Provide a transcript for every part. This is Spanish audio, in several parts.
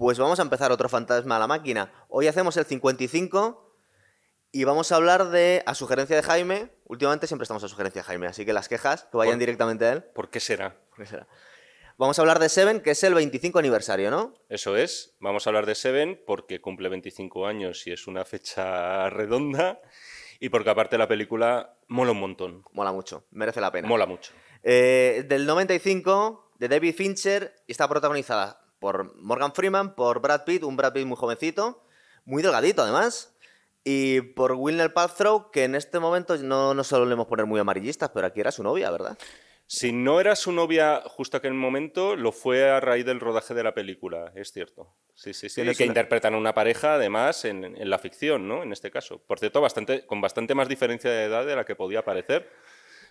Pues vamos a empezar otro fantasma a la máquina. Hoy hacemos el 55 y vamos a hablar de, a sugerencia de Jaime, últimamente siempre estamos a sugerencia de Jaime, así que las quejas que vayan directamente a él. ¿Por qué será? ¿Qué será? Vamos a hablar de Seven, que es el 25 aniversario, ¿no? Eso es. Vamos a hablar de Seven porque cumple 25 años y es una fecha redonda. Y porque aparte la película mola un montón. Mola mucho, merece la pena. Mola mucho. Eh, del 95, de David Fincher, y está protagonizada por Morgan Freeman, por Brad Pitt, un Brad Pitt muy jovencito, muy delgadito además, y por Wilner Paltrow, que en este momento no nos solemos poner muy amarillistas, pero aquí era su novia, ¿verdad? Si no era su novia justo aquel momento, lo fue a raíz del rodaje de la película, es cierto. Sí, sí, sí. Que una- interpretan a una pareja, además, en, en la ficción, ¿no? En este caso. Por cierto, bastante, con bastante más diferencia de edad de la que podía parecer.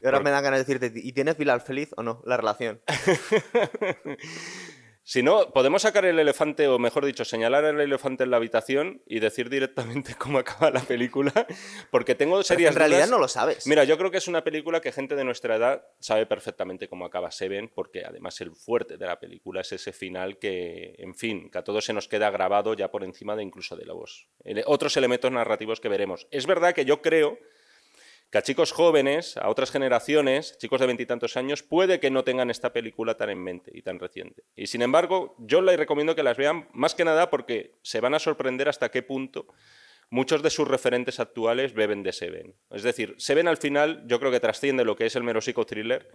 Y ahora Por- me dan ganas de decirte, ¿y tienes final feliz o no? La relación. Si no, podemos sacar el elefante, o mejor dicho, señalar el elefante en la habitación y decir directamente cómo acaba la película, porque tengo Pero serias en realidad dudas. no lo sabes. Mira, yo creo que es una película que gente de nuestra edad sabe perfectamente cómo acaba Seven, porque además el fuerte de la película es ese final que, en fin, que a todos se nos queda grabado ya por encima de incluso de los ele- otros elementos narrativos que veremos. Es verdad que yo creo que a chicos jóvenes, a otras generaciones, chicos de veintitantos años, puede que no tengan esta película tan en mente y tan reciente. Y sin embargo, yo les recomiendo que las vean más que nada porque se van a sorprender hasta qué punto muchos de sus referentes actuales beben de Seven. Es decir, Seven al final yo creo que trasciende lo que es el mero psicothriller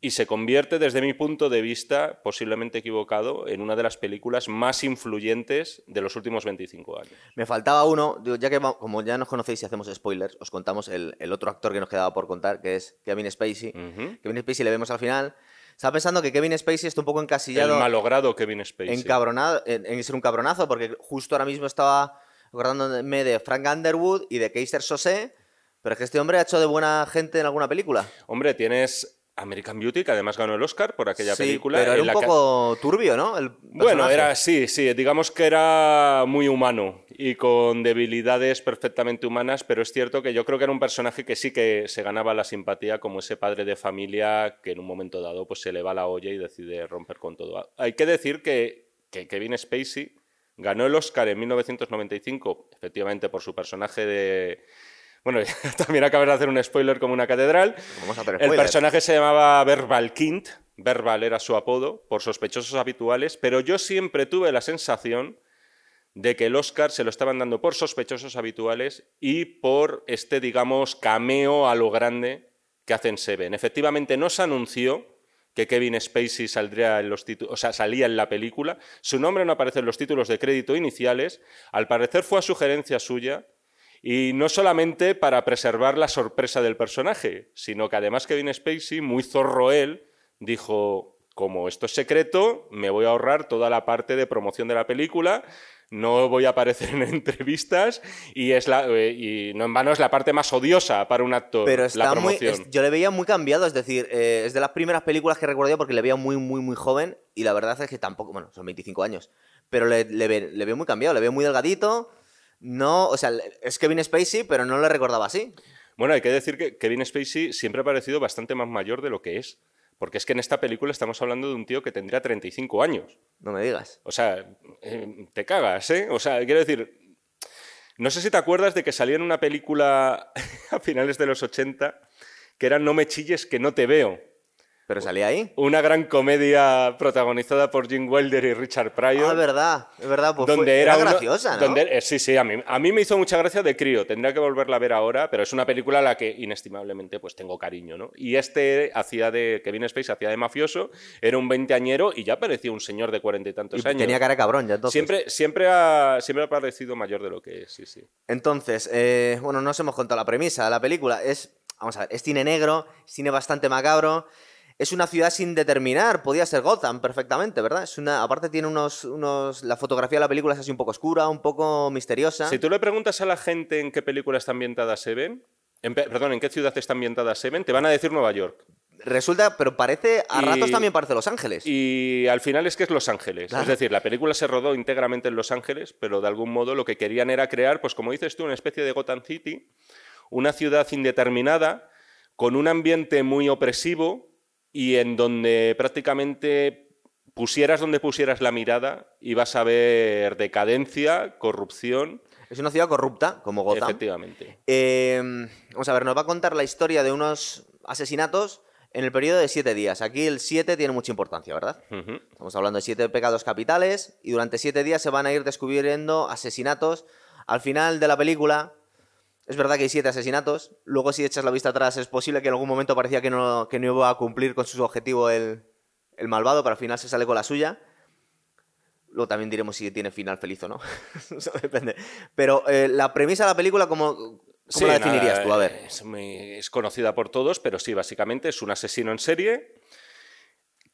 y se convierte, desde mi punto de vista, posiblemente equivocado, en una de las películas más influyentes de los últimos 25 años. Me faltaba uno, ya que como ya nos conocéis y hacemos spoilers, os contamos el, el otro actor que nos quedaba por contar, que es Kevin Spacey. Ujú. Kevin Spacey le vemos al final. Estaba pensando que Kevin Spacey está un poco El encasillado malogrado Kevin Spacey. encabronado, en, en ser un cabronazo, porque justo ahora mismo estaba acordándome de Frank Underwood y de Keiser Sosé, pero es que este hombre ha hecho de buena gente en alguna película. Hombre, tienes American Beauty, que además ganó el Oscar por aquella Sí, película. pero era un que- poco turbio, ¿no? El Bueno, era sí, sí, digamos que era muy humano y con debilidades perfectamente humanas, pero es cierto que yo creo que era un personaje que sí que se ganaba la simpatía como ese padre de familia que en un momento dado pues se le va la olla y decide romper con todo. Hay que decir que, que Kevin Spacey ganó el Oscar en 1995, efectivamente por su personaje de... Bueno, también acabas de hacer un spoiler como una catedral. Vamos a hacer El personaje se llamaba Verbal Kint, Verbal era su apodo, por sospechosos habituales, pero yo siempre tuve la sensación de que el Oscar se lo estaban dando por sospechosos habituales y por este, digamos, cameo a lo grande que hacen Seven. Efectivamente, no se anunció que Kevin Spacey saldría en los títulos, o sea, salía en la película. Su nombre no aparece en los títulos de crédito iniciales. Al parecer fue a sugerencia suya y no solamente para preservar la sorpresa del personaje, sino que además Kevin Spacey, muy zorro él, dijo, como esto es secreto, me voy a ahorrar toda la parte de promoción de la película, no voy a aparecer en entrevistas y, es la, eh, y no en vano es la parte más odiosa para un actor, Pero la está muy. promoción. es- yo le veía muy cambiado, es decir, eh, es de las primeras películas que recuerdo porque le veía muy, muy, muy joven y la verdad es que tampoco. Bueno, son 25 años. Pero le, le, le veo muy cambiado, le veo muy delgadito. No, o sea, es Kevin Spacey, pero no le recordaba así. Bueno, hay que decir que Kevin Spacey siempre ha parecido bastante más mayor de lo que es. Porque es que en esta película estamos hablando de un tío que tendría 35 años. No me digas. O sea, eh, te cagas, ¿eh? O sea, quiero decir, no sé si te acuerdas de que salía en una película a finales de los 80 que era No me chilles que no te veo. Pero salía ahí. Una gran comedia protagonizada por Jim Wilder y Richard Pryor. Ah, es verdad, es verdad. Pues donde fue- era graciosa, ¿no? donde- eh, sí, sí, a mí, a mí me hizo mucha gracia de crío. Tendría que volverla a ver ahora, pero es una película a la que inestimablemente pues tengo cariño, ¿no? Y este hacía de Kevin Spacey hacía de mafioso, era un veinteañero y ya parecía un señor de cuarenta y tantos Y años. tenía cara cabrón ya entonces. Siempre, siempre, ha, siempre ha parecido mayor de lo que es, sí, sí. Entonces, eh, bueno, no os hemos contado la premisa. La película es, vamos a ver, es cine negro, cine bastante macabro. Es una ciudad sin determinar, podía ser Gotham perfectamente, ¿verdad? Es una, aparte tiene unos, unos, la fotografía de la película es así un poco oscura, un poco misteriosa. Si tú le preguntas a la gente en qué película está ambientada Seven, en pe- perdón, en qué ciudad está ambientada Seven, te van a decir Nueva York. Resulta, pero parece, a Y- ratos también parece Los Ángeles. Y al final es que es Los Ángeles. Claro. Es decir, la película se rodó íntegramente en Los Ángeles, pero de algún modo lo que querían era crear, pues como dices tú, una especie de Gotham City, una ciudad indeterminada, con un ambiente muy opresivo y en donde prácticamente pusieras donde pusieras la mirada, ibas a ver decadencia, corrupción. Es una ciudad corrupta, como Gotham. Efectivamente. Eh, vamos a ver, nos va a contar la historia de unos asesinatos en el periodo de siete días. Aquí el siete tiene mucha importancia, ¿verdad? Estamos hablando de siete pecados capitales y durante siete días se van a ir descubriendo asesinatos. Al final de la película, es verdad que hay siete asesinatos. Luego, si echas la vista atrás, es posible que en algún momento parecía que no, que no iba a cumplir con su objetivo el, el malvado, pero al final se sale con la suya. Luego también diremos si tiene final feliz o no. Eso depende. Pero eh, la premisa de la película, ¿cómo, cómo Sí, la definirías nada, tú? A ver. Es, muy- es conocida por todos, pero sí, básicamente es un asesino en serie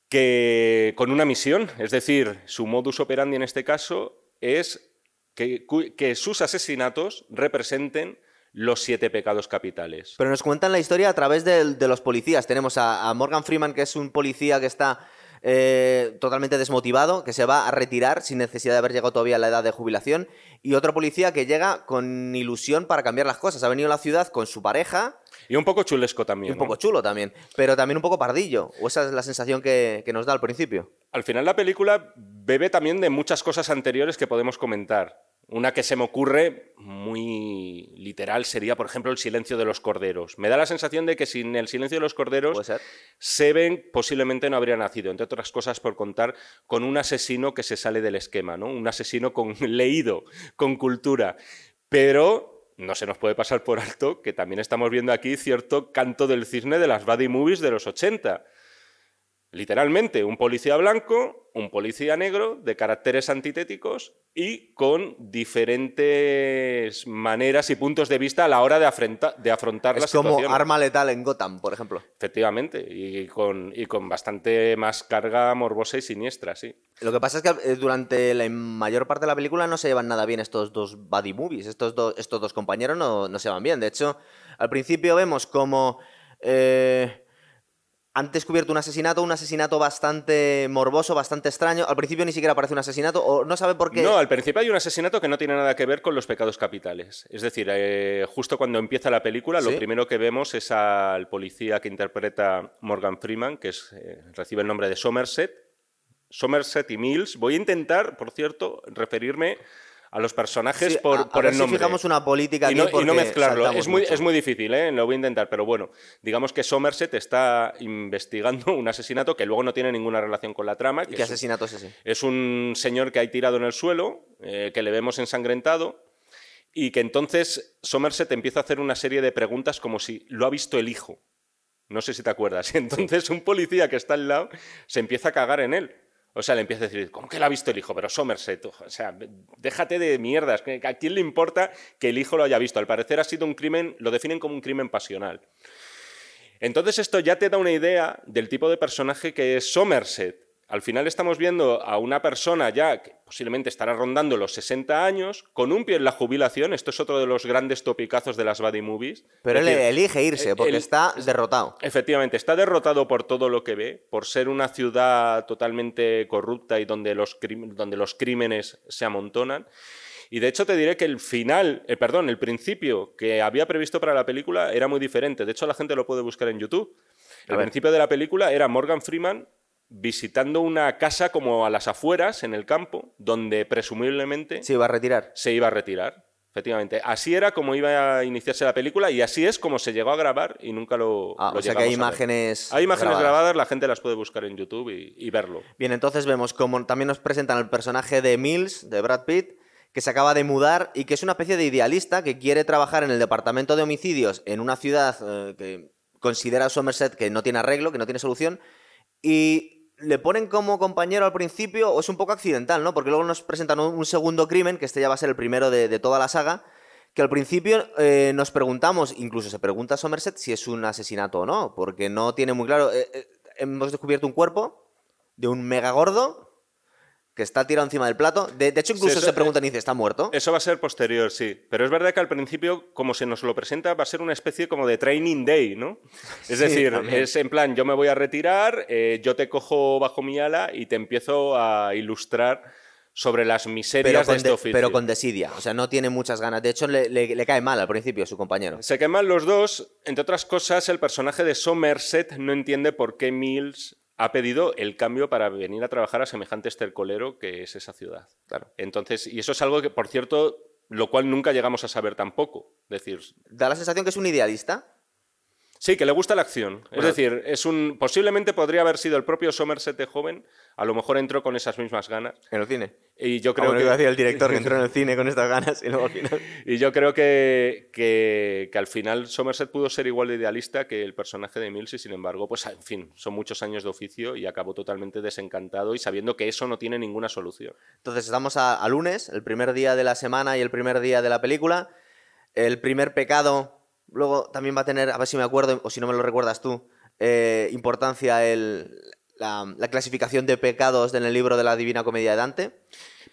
que con una misión, es decir, su modus operandi en este caso es que sus asesinatos representen los siete pecados capitales. Pero nos cuentan la historia a través de, los policías. Tenemos a, a Morgan Freeman, que es un policía que está eh, totalmente desmotivado, que se va a retirar sin necesidad de haber llegado todavía a la edad de jubilación. Y otro policía que llega con ilusión para cambiar las cosas. Ha venido a la ciudad con su pareja Y un poco chulesco y también. un ¿no? poco chulo también, pero también un poco pardillo. O esa es la sensación que, que nos da al principio. Al final la película bebe también de muchas cosas anteriores que podemos comentar. Una que se me ocurre muy literal sería, por ejemplo, el silencio de los corderos. Me da la sensación de que sin el silencio de los corderos. Seven posiblemente no habría nacido, entre otras cosas por contar con un asesino que se sale del esquema, ¿no? Un asesino con leído, con cultura. Pero no se nos puede pasar por alto que también estamos viendo aquí cierto canto del cisne de las buddy movies de los 80. Literalmente, un policía blanco, un policía negro, de caracteres antitéticos y con diferentes maneras y puntos de vista a la hora de, afrontar la Es como arma letal en Gotham, por ejemplo. Efectivamente, y con, y con bastante más carga morbosa y siniestra, sí. Lo que pasa es que eh, durante la mayor parte de la película no se llevan nada bien estos dos buddy movies. Estos, do- estos dos compañeros no, no se van bien. De hecho, al principio vemos como eh, han descubierto un asesinato, un asesinato bastante morboso, bastante extraño. Al principio ni siquiera parece un asesinato, o no sabe por qué. No, al principio hay un asesinato que no tiene nada que ver con los pecados capitales. Es decir, eh, justo cuando empieza la película, lo primero que vemos es al policía que interpreta Morgan Freeman, que es, eh, recibe el nombre de Somerset. Somerset y Mills. Voy a intentar, por cierto, referirme a los personajes Sí, por, a- a por ver el si nombre. fijamos una política y no, y mezclarlo. Es muy, mucho. es muy difícil, ¿eh? lo voy a intentar, pero bueno, digamos que Somerset está investigando un asesinato que luego no tiene ninguna relación con la trama. ¿Y que qué es asesinato es ese? es un señor que hay tirado en el suelo, eh, que le vemos ensangrentado, y que entonces Somerset empieza a hacer una serie de preguntas como si lo ha visto el hijo. No sé si te acuerdas. Y entonces un policía que está al lado se empieza a cagar en él. O sea, le empieza a decir, ¿cómo que lo ha visto el hijo? Pero Somerset, o sea, déjate de mierdas. ¿A quién le importa que el hijo lo haya visto? Al parecer ha sido un crimen, lo definen como un crimen pasional. Entonces esto ya te da una idea del tipo de personaje que es Somerset. Al final estamos viendo a una persona ya que posiblemente estará rondando los 60 años, con un pie en la jubilación. Esto es otro de los grandes topicazos de las buddy movies. Pero Es él decir, elige irse eh, porque él- está derrotado. Efectivamente, está derrotado por todo lo que ve, por ser una ciudad totalmente corrupta y donde los, crim- donde los crímenes se amontonan. Y de hecho te diré que el final, eh, perdón, el principio que había previsto para la película era muy diferente. De hecho, la gente lo puede buscar en YouTube. El principio de la película era Morgan Freeman visitando una casa como a las afueras, en el campo, donde presumiblemente Sí, va a retirar. se iba a retirar. Efectivamente, así era como iba a iniciarse la película y así es como se llegó a grabar y nunca lo. Ah, lo o sea que hay imágenes. Hay imágenes grabadas. grabadas. la gente las puede buscar en YouTube y, y verlo. Bien, entonces vemos como también nos presentan el personaje de Mills, de Brad Pitt, que se acaba de mudar y que es una especie de idealista que quiere trabajar en el departamento de homicidios en una ciudad eh, que considera Somerset que no tiene arreglo, que no tiene solución, y le ponen como compañero al principio, o es un poco accidental, ¿no? Porque luego nos presentan un, un segundo crimen, que este ya va a ser el primero de, de toda la saga, que al principio eh, nos preguntamos, incluso se pregunta Somerset si es un asesinato o no, porque no tiene muy claro. eh, eh, hemos descubierto un cuerpo de un mega gordo que está tirado encima del plato. De, de hecho, incluso eso- se preguntan y dice, ¿está muerto? Eso va a ser posterior, sí. Pero es verdad que al principio, como se nos lo presenta, va a ser una especie como de training day, ¿no? Es Sí, decir, también. es en plan, yo me voy a retirar, eh, yo te cojo bajo mi ala y te empiezo a ilustrar sobre las miserias de este de- oficio. pero con desidia. O sea, no tiene muchas ganas. De hecho, le, le- le cae mal al principio a su compañero. Se queman los dos. Entre otras cosas, el personaje de Somerset no entiende por qué Mills ha pedido el cambio para venir a trabajar a semejante estercolero que es esa ciudad. Claro. Entonces, y eso es algo que, por cierto, lo cual nunca llegamos a saber tampoco. Decir, Da la sensación que es un idealista. Sí, que le gusta la acción. Es decir, es un, posiblemente podría haber sido el propio Somerset de joven, a lo mejor entró con esas mismas ganas. En el cine. Y yo Creo creo que iba a que, decir el director que entró en el cine con estas ganas y luego al final. y yo creo que, que, que al final Somerset pudo ser igual de idealista que el personaje de Mills y sin embargo, pues en fin, son muchos años de oficio y acabó totalmente desencantado y sabiendo que eso no tiene ninguna solución. Entonces estamos a, a lunes, el primer día de la semana y el primer día de la película. El primer pecado, luego también va a tener, a ver si me acuerdo o si no me lo recuerdas tú, eh, importancia el, la, la clasificación de pecados en el libro de la Divina Comedia de Dante.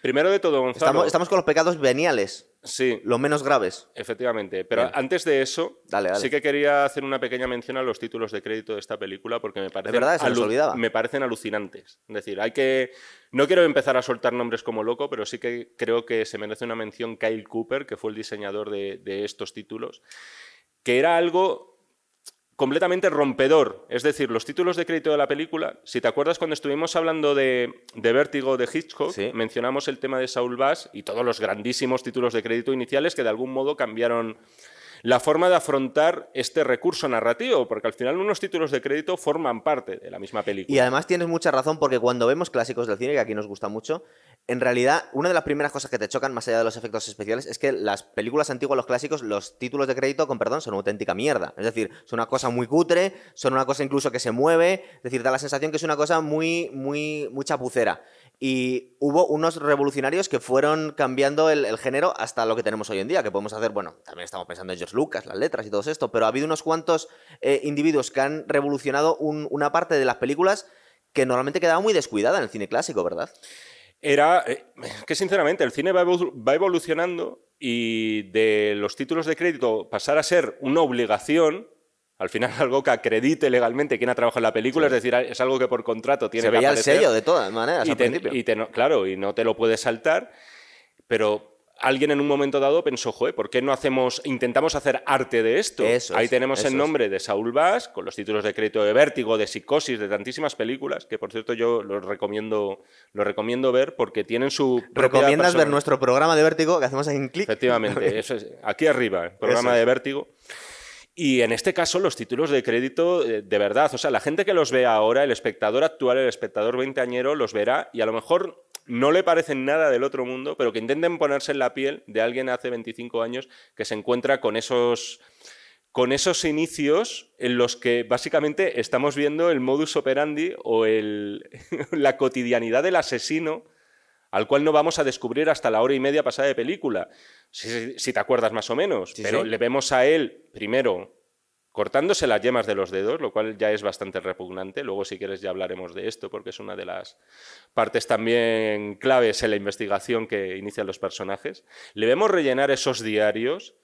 Primero de todo, Gonzalo. Estamos, estamos con los pecados veniales, Sí, los menos graves. efectivamente. Pero Bien. antes de eso, Dale, dale. sí que quería hacer una pequeña mención a los títulos de crédito de esta película porque me parecen, verdad, alu- me parecen alucinantes. Es decir, hay que. No quiero empezar a soltar nombres como loco, pero sí que creo que se merece una mención Kyle Cooper, que fue el diseñador de, de estos títulos, que era algo completamente rompedor. Es decir, los títulos de crédito de la película, si te acuerdas cuando estuvimos hablando de, de Vértigo de Hitchcock, Sí. mencionamos el tema de Saul Bass y todos los grandísimos títulos de crédito iniciales que de algún modo cambiaron la forma de afrontar este recurso narrativo, porque al final unos títulos de crédito forman parte de la misma película. Y además tienes mucha razón porque cuando vemos clásicos del cine, que aquí nos gusta mucho, en realidad una de las primeras cosas que te chocan, más allá de los efectos especiales, es que las películas antiguas, los clásicos, los títulos de crédito, con perdón, son una auténtica mierda. Es decir, son una cosa muy cutre, son una cosa incluso que se mueve, es decir, da la sensación que es una cosa muy, muy, muy chapucera. Y hubo unos revolucionarios que fueron cambiando el, género hasta lo que tenemos hoy en día, que podemos hacer, bueno, también estamos pensando en George Lucas, las letras y todo esto, pero ha habido unos cuantos eh, individuos que han revolucionado un- una parte de las películas que normalmente quedaba muy descuidada en el cine clásico, ¿verdad? Era eh, que sinceramente el cine va, evolu- va evolucionando y de los títulos de crédito pasar a ser una obligación, al final algo que acredite legalmente quién ha trabajado en la película, es decir, es algo que por contrato tiene Se que veía el sello de todas maneras y al te- principio. y te no- claro, y no te lo puedes saltar, pero alguien en un momento dado pensó, joder, ¿por qué no hacemos, intentamos hacer arte de esto? Eso Ahí es, tenemos el es. nombre de Saul Bass, con los títulos de crédito de Vértigo, de Psicosis, de tantísimas películas, que por cierto yo los recomiendo, los recomiendo ver porque tienen su ¿Recomiendas ver nuestro programa de vértigo que hacemos en clic? Efectivamente, eso es, aquí arriba, el programa Eso de Vértigo. Y en este caso, los títulos de crédito, eh, de verdad, o sea, la gente que los ve ahora, el espectador actual, el espectador veinteañero, los verá y a lo mejor no le parecen nada del otro mundo, pero que intenten ponerse en la piel de alguien hace 25 años que se encuentra con esos con esos inicios en los que básicamente estamos viendo el modus operandi o el, la cotidianidad del asesino al cual no vamos a descubrir hasta la hora y media pasada de película, si, si te acuerdas más o menos. Sí, Pero sí. le vemos a él, primero, cortándose las yemas de los dedos, lo cual ya es bastante repugnante. Luego, si quieres, ya hablaremos de esto, porque es una de las partes también claves en la investigación que inician los personajes. Le vemos rellenar esos diarios,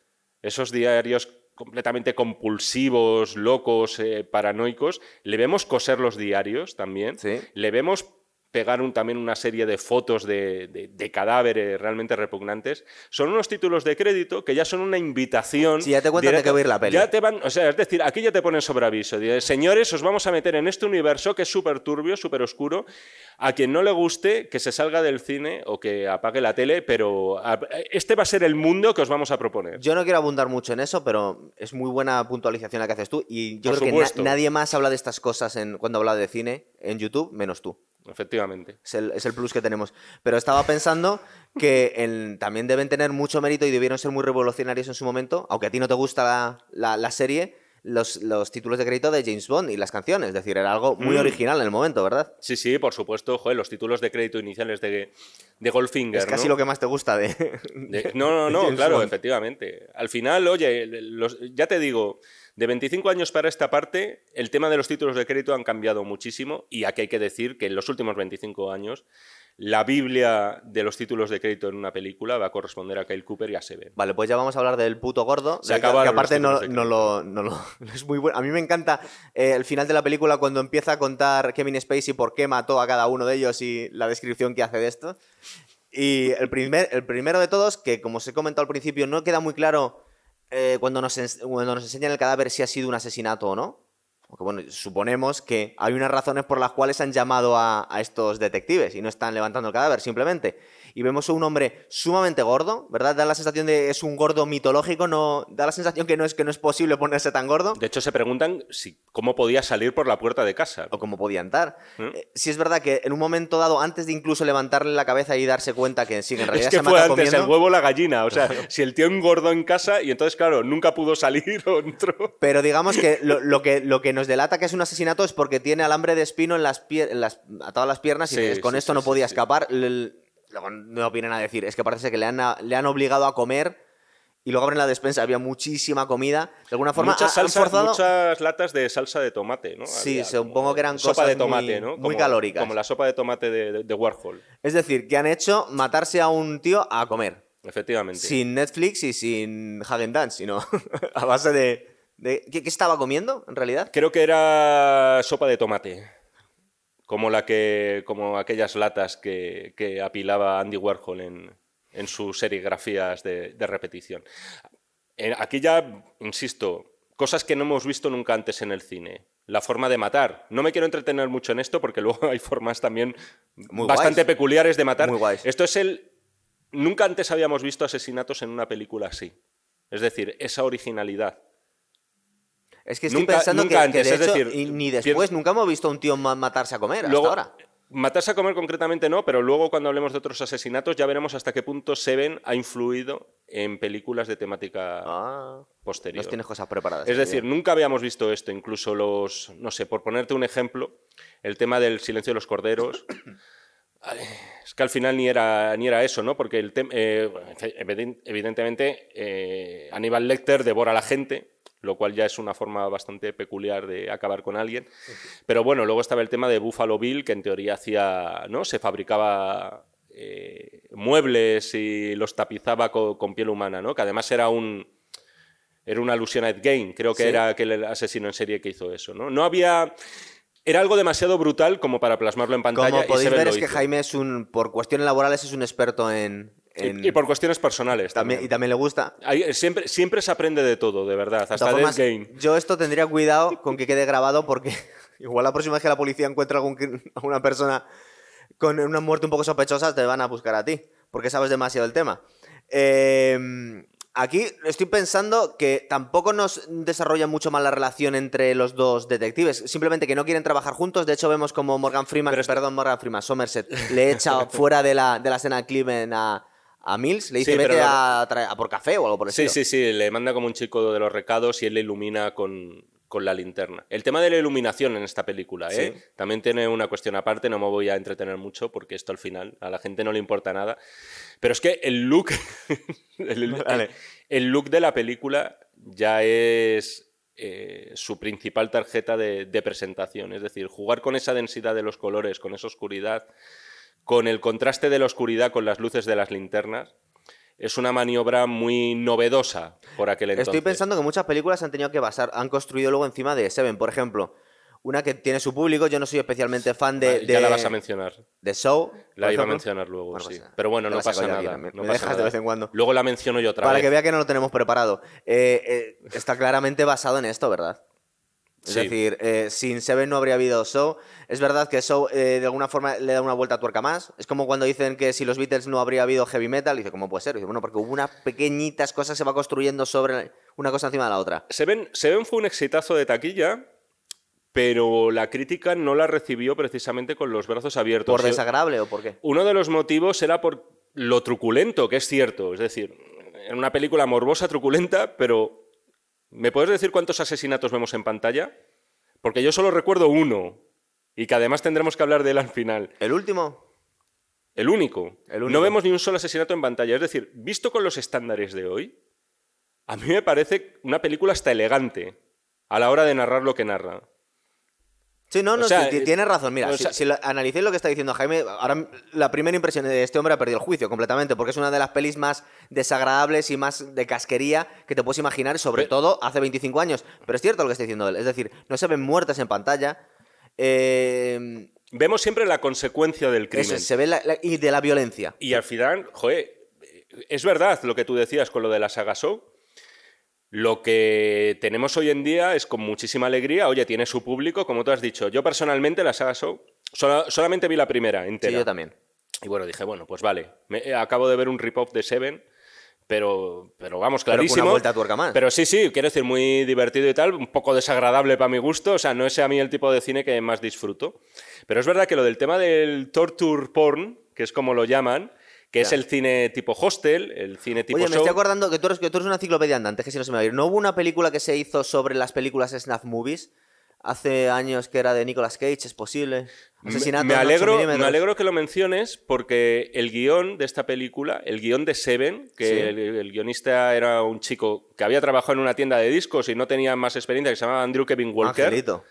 esos diarios completamente compulsivos, locos, eh, paranoicos. Le vemos coser los diarios también. Sí. Le vemos pegar un- también una serie de fotos de, de- de cadáveres realmente repugnantes. Son unos títulos de crédito que ya son una invitación. Sí, ya te cuentan de directa- qué va a ir la peli. Ya te van, o sea, es decir, aquí ya te ponen sobre aviso. Señores, os vamos a meter en este universo que es súper turbio, súper oscuro. A quien no le guste, que se salga del cine o que apague la tele, pero este va a ser el mundo que os vamos a proponer. Yo no quiero abundar mucho en eso, pero es muy buena puntualización la que haces tú. Y yo Por creo que na- nadie más habla de estas cosas en, cuando habla de cine en YouTube, menos tú. Efectivamente. Es el, es el plus que tenemos. Pero estaba pensando que también deben tener mucho mérito y debieron ser muy revolucionarios en su momento, aunque a ti no te gusta la, la- la serie, los, los títulos de crédito de James Bond y las canciones. Es decir, era algo muy Mm. original en el momento, ¿verdad? Sí, sí, por supuesto. Joder, los títulos de crédito iniciales de, de Goldfinger. es casi ¿no? lo que más te gusta de... De- no, no, no, claro, Bond. efectivamente. Al final, oye, los- ya te digo, de 25 años para esta parte, el tema de los títulos de crédito han cambiado muchísimo y aquí hay que decir que en los últimos 25 años la Biblia de los títulos de crédito en una película va a corresponder a Kyle Cooper y a Seven. Vale, pues ya vamos a hablar del puto gordo. Se del que- aparte no, no lo, no lo- es muy bueno. A mí me encanta eh, el final de la película cuando empieza a contar Kevin Spacey por qué mató a cada uno de ellos y la descripción que hace de esto. Y el, primer, el primero de todos, que como os he comentado al principio, no queda muy claro eh, cuando, nos enseñan el cadáver si ha sido un asesinato o no. Porque bueno, suponemos que hay unas razones por las cuales han llamado a estos detectives y no están levantando el cadáver, simplemente y vemos a un hombre sumamente gordo, ¿verdad? Da la sensación de es un gordo mitológico, no da la sensación que no es que no es posible ponerse tan gordo. De hecho, se preguntan si cómo podía salir por la puerta de casa. O cómo podía entrar. ¿Mm? Eh, si es verdad que en un momento dado, antes de incluso levantarle la cabeza y darse cuenta que sí, en realidad es que fue antes el huevo la gallina. O sea, si el tío engordó en casa y entonces, claro, nunca pudo salir o entró. Pero digamos que lo, que lo que nos delata que es un asesinato es porque tiene alambre de espino en las, las a todas las piernas y con esto no podía escapar luego no vienen a decir, es que parece que le han, le han obligado a comer y luego abren la despensa, había muchísima comida. De alguna forma, muchas, muchas latas de salsa de tomate, ¿no? Sí, supongo que eran sopa de tomate, muy, ¿no? muy calóricas. Como la sopa de tomate de, Warhol. Es decir, que han hecho matarse a un tío a comer. Efectivamente. Sin Netflix y sin Hagen Dance, sino a base de. de ¿qué, ¿Qué estaba comiendo, en realidad? Creo que era sopa de tomate como, la que, como aquellas latas que, apilaba Andy Warhol en, en sus serigrafías de, repetición. Aquí ya, insisto, cosas que no hemos visto nunca antes en el cine. La forma de matar. No me quiero entretener mucho en esto porque luego hay formas también bastante peculiares de matar. Esto es el... Nunca antes habíamos visto asesinatos en una película así. Es decir, esa originalidad. Es que estoy pensando que, de hecho, ni después, nunca hemos visto a un tío matarse a comer hasta ahora. Matarse a comer concretamente no, pero luego cuando hablemos de otros asesinatos ya veremos hasta qué punto Seven ha influido en películas de temática ah, posterior. Nos tienes cosas preparadas. Es decir, nunca habíamos visto esto, incluso los, no sé, por ponerte un ejemplo, el tema del silencio de los corderos. es que al final ni era, ni era eso, ¿no? Porque el eh, evidentemente eh, Aníbal Lecter devora a la gente lo cual ya es una forma bastante peculiar de acabar con alguien. Pero bueno, luego estaba el tema de Buffalo Bill, que en teoría hacía, ¿no? Se fabricaba eh, muebles y los tapizaba con, piel humana, ¿no? Que además era un era una alusión a Ed Gein, creo que era aquel asesino en serie que hizo eso, ¿no? No había era algo demasiado brutal como para plasmarlo en pantalla. Como podéis ver es que Jaime es un, por cuestiones laborales es un experto en, y, por cuestiones personales. También, y también le gusta. siempre, siempre se aprende de todo, de verdad. Hasta de game. Yo esto tendría cuidado con que quede grabado porque igual la próxima vez que la policía encuentra a una persona con una muerte un poco sospechosa, te van a buscar a ti. Porque sabes demasiado del tema. Em, aquí estoy pensando que tampoco nos desarrolla mucho más la relación entre los dos detectives. Simplemente que no quieren trabajar juntos. De hecho, vemos como Morgan Freeman, perdón, Morgan Freeman, Somerset, le echa fuera de la, de la escena a, a Mills, le dice vete a, por café o algo por el Sí, sí, sí, le manda como un chico de los recados y él le ilumina con, la linterna. El tema de la iluminación en esta película, ¿eh? También tiene una cuestión aparte, no me voy a entretener mucho porque esto al final a la gente no le importa nada. Pero es que el look, el, look de la película ya es eh, su principal tarjeta de, de presentación. Es decir, jugar con esa densidad de los colores, con esa oscuridad con el contraste de la oscuridad con las luces de las linternas, es una maniobra muy novedosa por aquel entonces. Estoy pensando que muchas películas han tenido que basar, han construido luego encima de Seven, por ejemplo. Una que tiene su público, yo no soy especialmente fan de. ya la vas a mencionar. De Show. La iba a mencionar luego, sí. Pues, Pero bueno, no pasa nada. me, no dejas de vez en cuando. Luego la menciono yo otra vez. Para que vea que no lo tenemos preparado. Eh, eh, está claramente basado en esto, ¿verdad? Es decir, eh, sin Seven no habría habido Show. Es verdad que Show eh, de alguna forma le da una vuelta a tuerca más. Es como cuando dicen que si los Beatles no habría habido heavy metal. Dice, ¿cómo puede ser? Dice, bueno, porque hubo unas pequeñitas cosas se va construyendo sobre una cosa encima de la otra. Seven, Seven fue un exitazo de taquilla, pero la crítica no la recibió precisamente con los brazos abiertos. ¿Por desagradable o por qué? Uno de los motivos era por lo truculento, que es cierto. Es decir, en una película morbosa, truculenta, pero ¿Me puedes decir cuántos asesinatos vemos en pantalla? Porque yo solo recuerdo uno, y que además tendremos que hablar de él al final. ¿El último? El único. El único. No vemos ni un solo asesinato en pantalla. Es decir, visto con los estándares de hoy, a mí me parece una película hasta elegante a la hora de narrar lo que narra. Sí, no, no, eh, tienes razón. Mira, si, analicéis lo que está diciendo Jaime, ahora la primera impresión de este hombre ha perdido el juicio completamente, porque es una de las pelis más desagradables y más de casquería que te puedes imaginar, sobre todo hace 25 años. Pero es cierto lo que está diciendo él. Es decir, no se ven muertas en pantalla. Eh, Vemos siempre la consecuencia del crimen. se ve y de la violencia. Y al final, joder, es verdad lo que tú decías con lo de la saga Show Lo que tenemos hoy en día es con muchísima alegría, oye, tiene su público, como tú has dicho. Yo personalmente la saga Show solamente vi la primera entera. Sí, yo también. Y bueno, dije, bueno, pues vale. Me, acabo de ver un rip-off de Seven pero, pero vamos, clarísimo. Pero, una vuelta a tuerca más. pero sí, sí, quiero decir, muy divertido y tal, un poco desagradable para mi gusto, o sea, no es a mí el tipo de cine que más disfruto. Pero es verdad que lo del tema del torture porn, que es como lo llaman, que es el cine tipo hostel, el cine tipo Oye, me estoy acordando que tú, eres, que tú eres una enciclopedia andante, que si no se me va a ir. ¿No hubo una película que se hizo sobre las películas snuff movies? hace años que era de Nicolas Cage, ¿es posible? Asesinato me, alegro, me alegro que lo menciones porque el guion de esta película, el guion de Seven, que el, guionista era un chico que había trabajado en una tienda de discos y no tenía más experiencia, que se llamaba Andrew Kevin Walker. Angelito.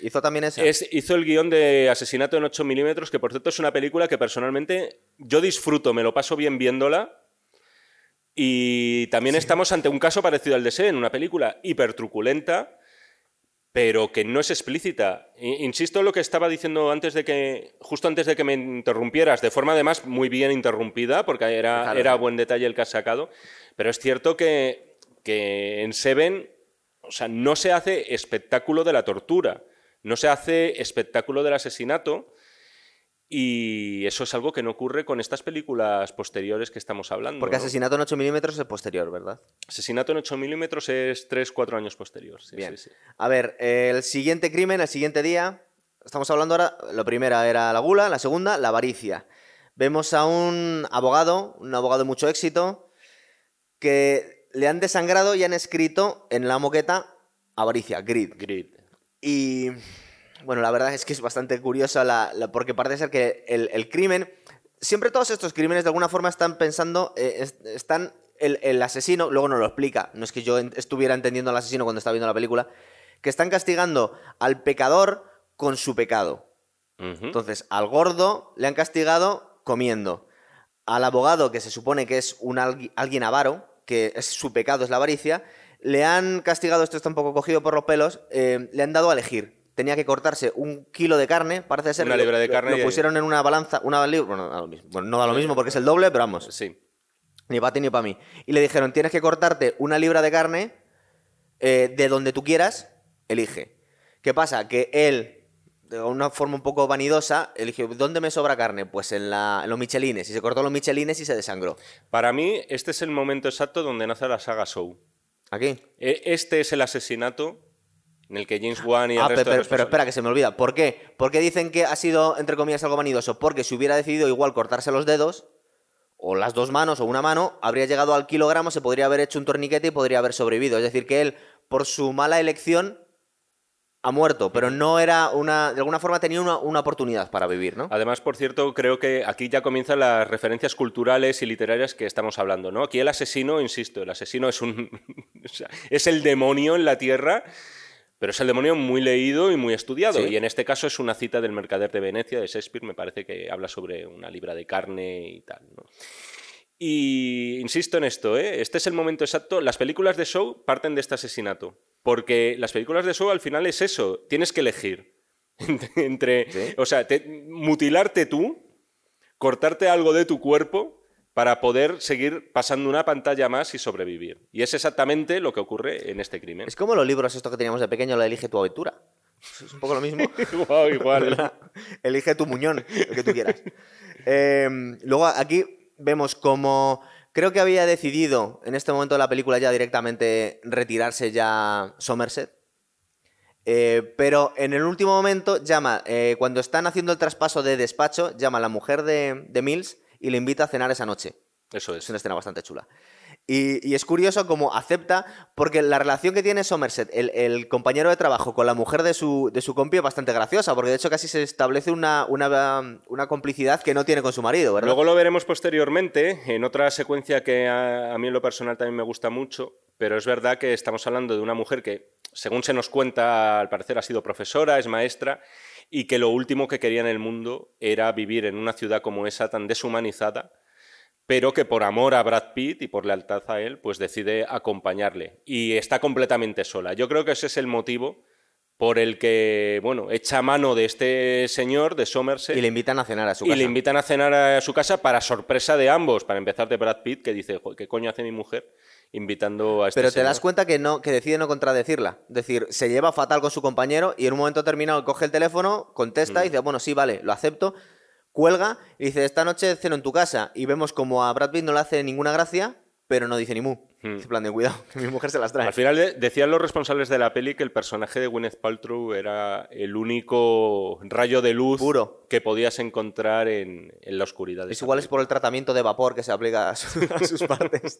¿Hizo también ese? hizo el guion de Asesinato en 8 milímetros, que por cierto es una película que personalmente yo disfruto, me lo paso bien viéndola. Y también estamos ante un caso parecido al de Seven, una película hipertruculenta pero que no es explícita. Insisto en lo que estaba diciendo antes de que, justo antes de que me interrumpieras, de forma además muy bien interrumpida, porque era, era buen detalle el que has sacado, pero es cierto que, que en Seven, o sea, no se hace espectáculo de la tortura, no se hace espectáculo del asesinato, y eso es algo que no ocurre con estas películas posteriores que estamos hablando. Porque Asesinato en 8 milímetros es posterior, ¿verdad? Asesinato en 8 milímetros es 3-4 años posterior. Bien. A ver, el siguiente crimen, el siguiente día. Estamos hablando ahora. La primera era la gula, la segunda, la avaricia. Vemos a un abogado, un abogado de mucho éxito, que le han desangrado y han escrito en la moqueta avaricia, grid. Grid. Y bueno, la verdad es que es bastante curiosa la, porque parece ser que el, crimen, siempre todos estos crímenes de alguna forma están pensando, eh, están el, asesino, luego no lo explica, no es que yo estuviera entendiendo al asesino cuando estaba viendo la película, que están castigando al pecador con su pecado. Entonces, al gordo le han castigado comiendo. Al abogado, que se supone que es un alguien avaro, que es, su pecado es la avaricia, le han castigado, esto está un poco cogido por los pelos, eh, le han dado a elegir tenía que cortarse un kilo de carne, parece ser. Una libra de carne. Lo, pusieron en una balanza, una bueno, da lo mismo. bueno, no da lo mismo porque es el doble, pero vamos. Sí. Ni para ti ni para mí. Y le dijeron, tienes que cortarte una libra de carne eh, de donde tú quieras, elige. ¿Qué pasa? Que él, de una forma un poco vanidosa, eligió, ¿dónde me sobra carne? Pues en, la, en los michelines. Y se cortó los michelines y se desangró. Para mí, este es el momento exacto donde nace la saga Show. ¿Aquí? E, este es el asesinato en el que James Wan y el ah, resto pero, pero, espera, que se me olvida. ¿Por qué? ¿Por qué dicen que ha sido, entre comillas, algo vanidoso? Porque si hubiera decidido igual cortarse los dedos, o las dos manos, o una mano, habría llegado al kilogramo, se podría haber hecho un torniquete y podría haber sobrevivido. Es decir, que él, por su mala elección, ha muerto, pero no era una. De alguna forma tenía una, una, oportunidad para vivir, ¿no? Además, por cierto, creo que aquí ya comienzan las referencias culturales y literarias que estamos hablando, ¿no? Aquí el asesino, insisto, el asesino es un. es el demonio en la tierra pero es el demonio muy leído y muy estudiado. Y en este caso es una cita del Mercader de Venecia, de Shakespeare, me parece que habla sobre una libra de carne y tal. Y insisto en esto, ¿eh? este es el momento exacto. Las películas de Show parten de este asesinato. Porque las películas de Show al final es eso, tienes que elegir. entre, O sea, mutilarte tú, cortarte algo de tu cuerpo para poder seguir pasando una pantalla más y sobrevivir. Y es exactamente lo que ocurre en este crimen. Es como los libros estos que teníamos de pequeño, la Elige tu aventura. Es un poco lo mismo. igual, igual. Elige tu muñón, lo que tú quieras. Em, luego aquí vemos como... Creo que había decidido en este momento de la película ya directamente retirarse ya Somerset. Eh, pero en el último momento llama, eh, cuando están haciendo el traspaso de despacho, llama a la mujer de, de Mills y le invita a cenar esa noche. Eso es. Es una escena bastante chula. Y, es curioso cómo acepta, porque la relación que tiene Somerset, el, compañero de trabajo, con la mujer de su, de su compi es bastante graciosa, porque de hecho casi se establece una, una, complicidad que no tiene con su marido, ¿verdad? Luego lo veremos posteriormente, en otra secuencia que a, a mí en lo personal también me gusta mucho, pero es verdad que estamos hablando de una mujer que, según se nos cuenta, al parecer ha sido profesora, es maestra, y que lo último que quería en el mundo era vivir en una ciudad como esa tan deshumanizada, pero que por amor a Brad Pitt y por lealtad a él, pues decide acompañarle. Y está completamente sola. Yo creo que ese es el motivo por el que, bueno, echa mano de este señor, de Somerset. Y le invitan a cenar a su casa. Y le invitan a cenar a su casa para sorpresa de ambos. Para empezar de Brad Pitt, que dice, ¿qué coño hace mi mujer? invitando a este Pero te das cuenta que no que decide no contradecirla. Es decir, se lleva fatal con su compañero y en un momento determinado coge el teléfono, contesta Mm. y dice, bueno, sí, vale, lo acepto. Cuelga y dice, esta noche ceno en tu casa. Y vemos como a Brad Pitt no le hace ninguna gracia, pero no dice ni mu. Mm. En plan de cuidado, que mi mujer se las trae. Al final de- decían los responsables de la peli que el personaje de Gwyneth Paltrow era el único rayo de luz Puro. que podías encontrar en, en la oscuridad. Es igual es por el tratamiento de vapor que se aplica a, su- a sus partes.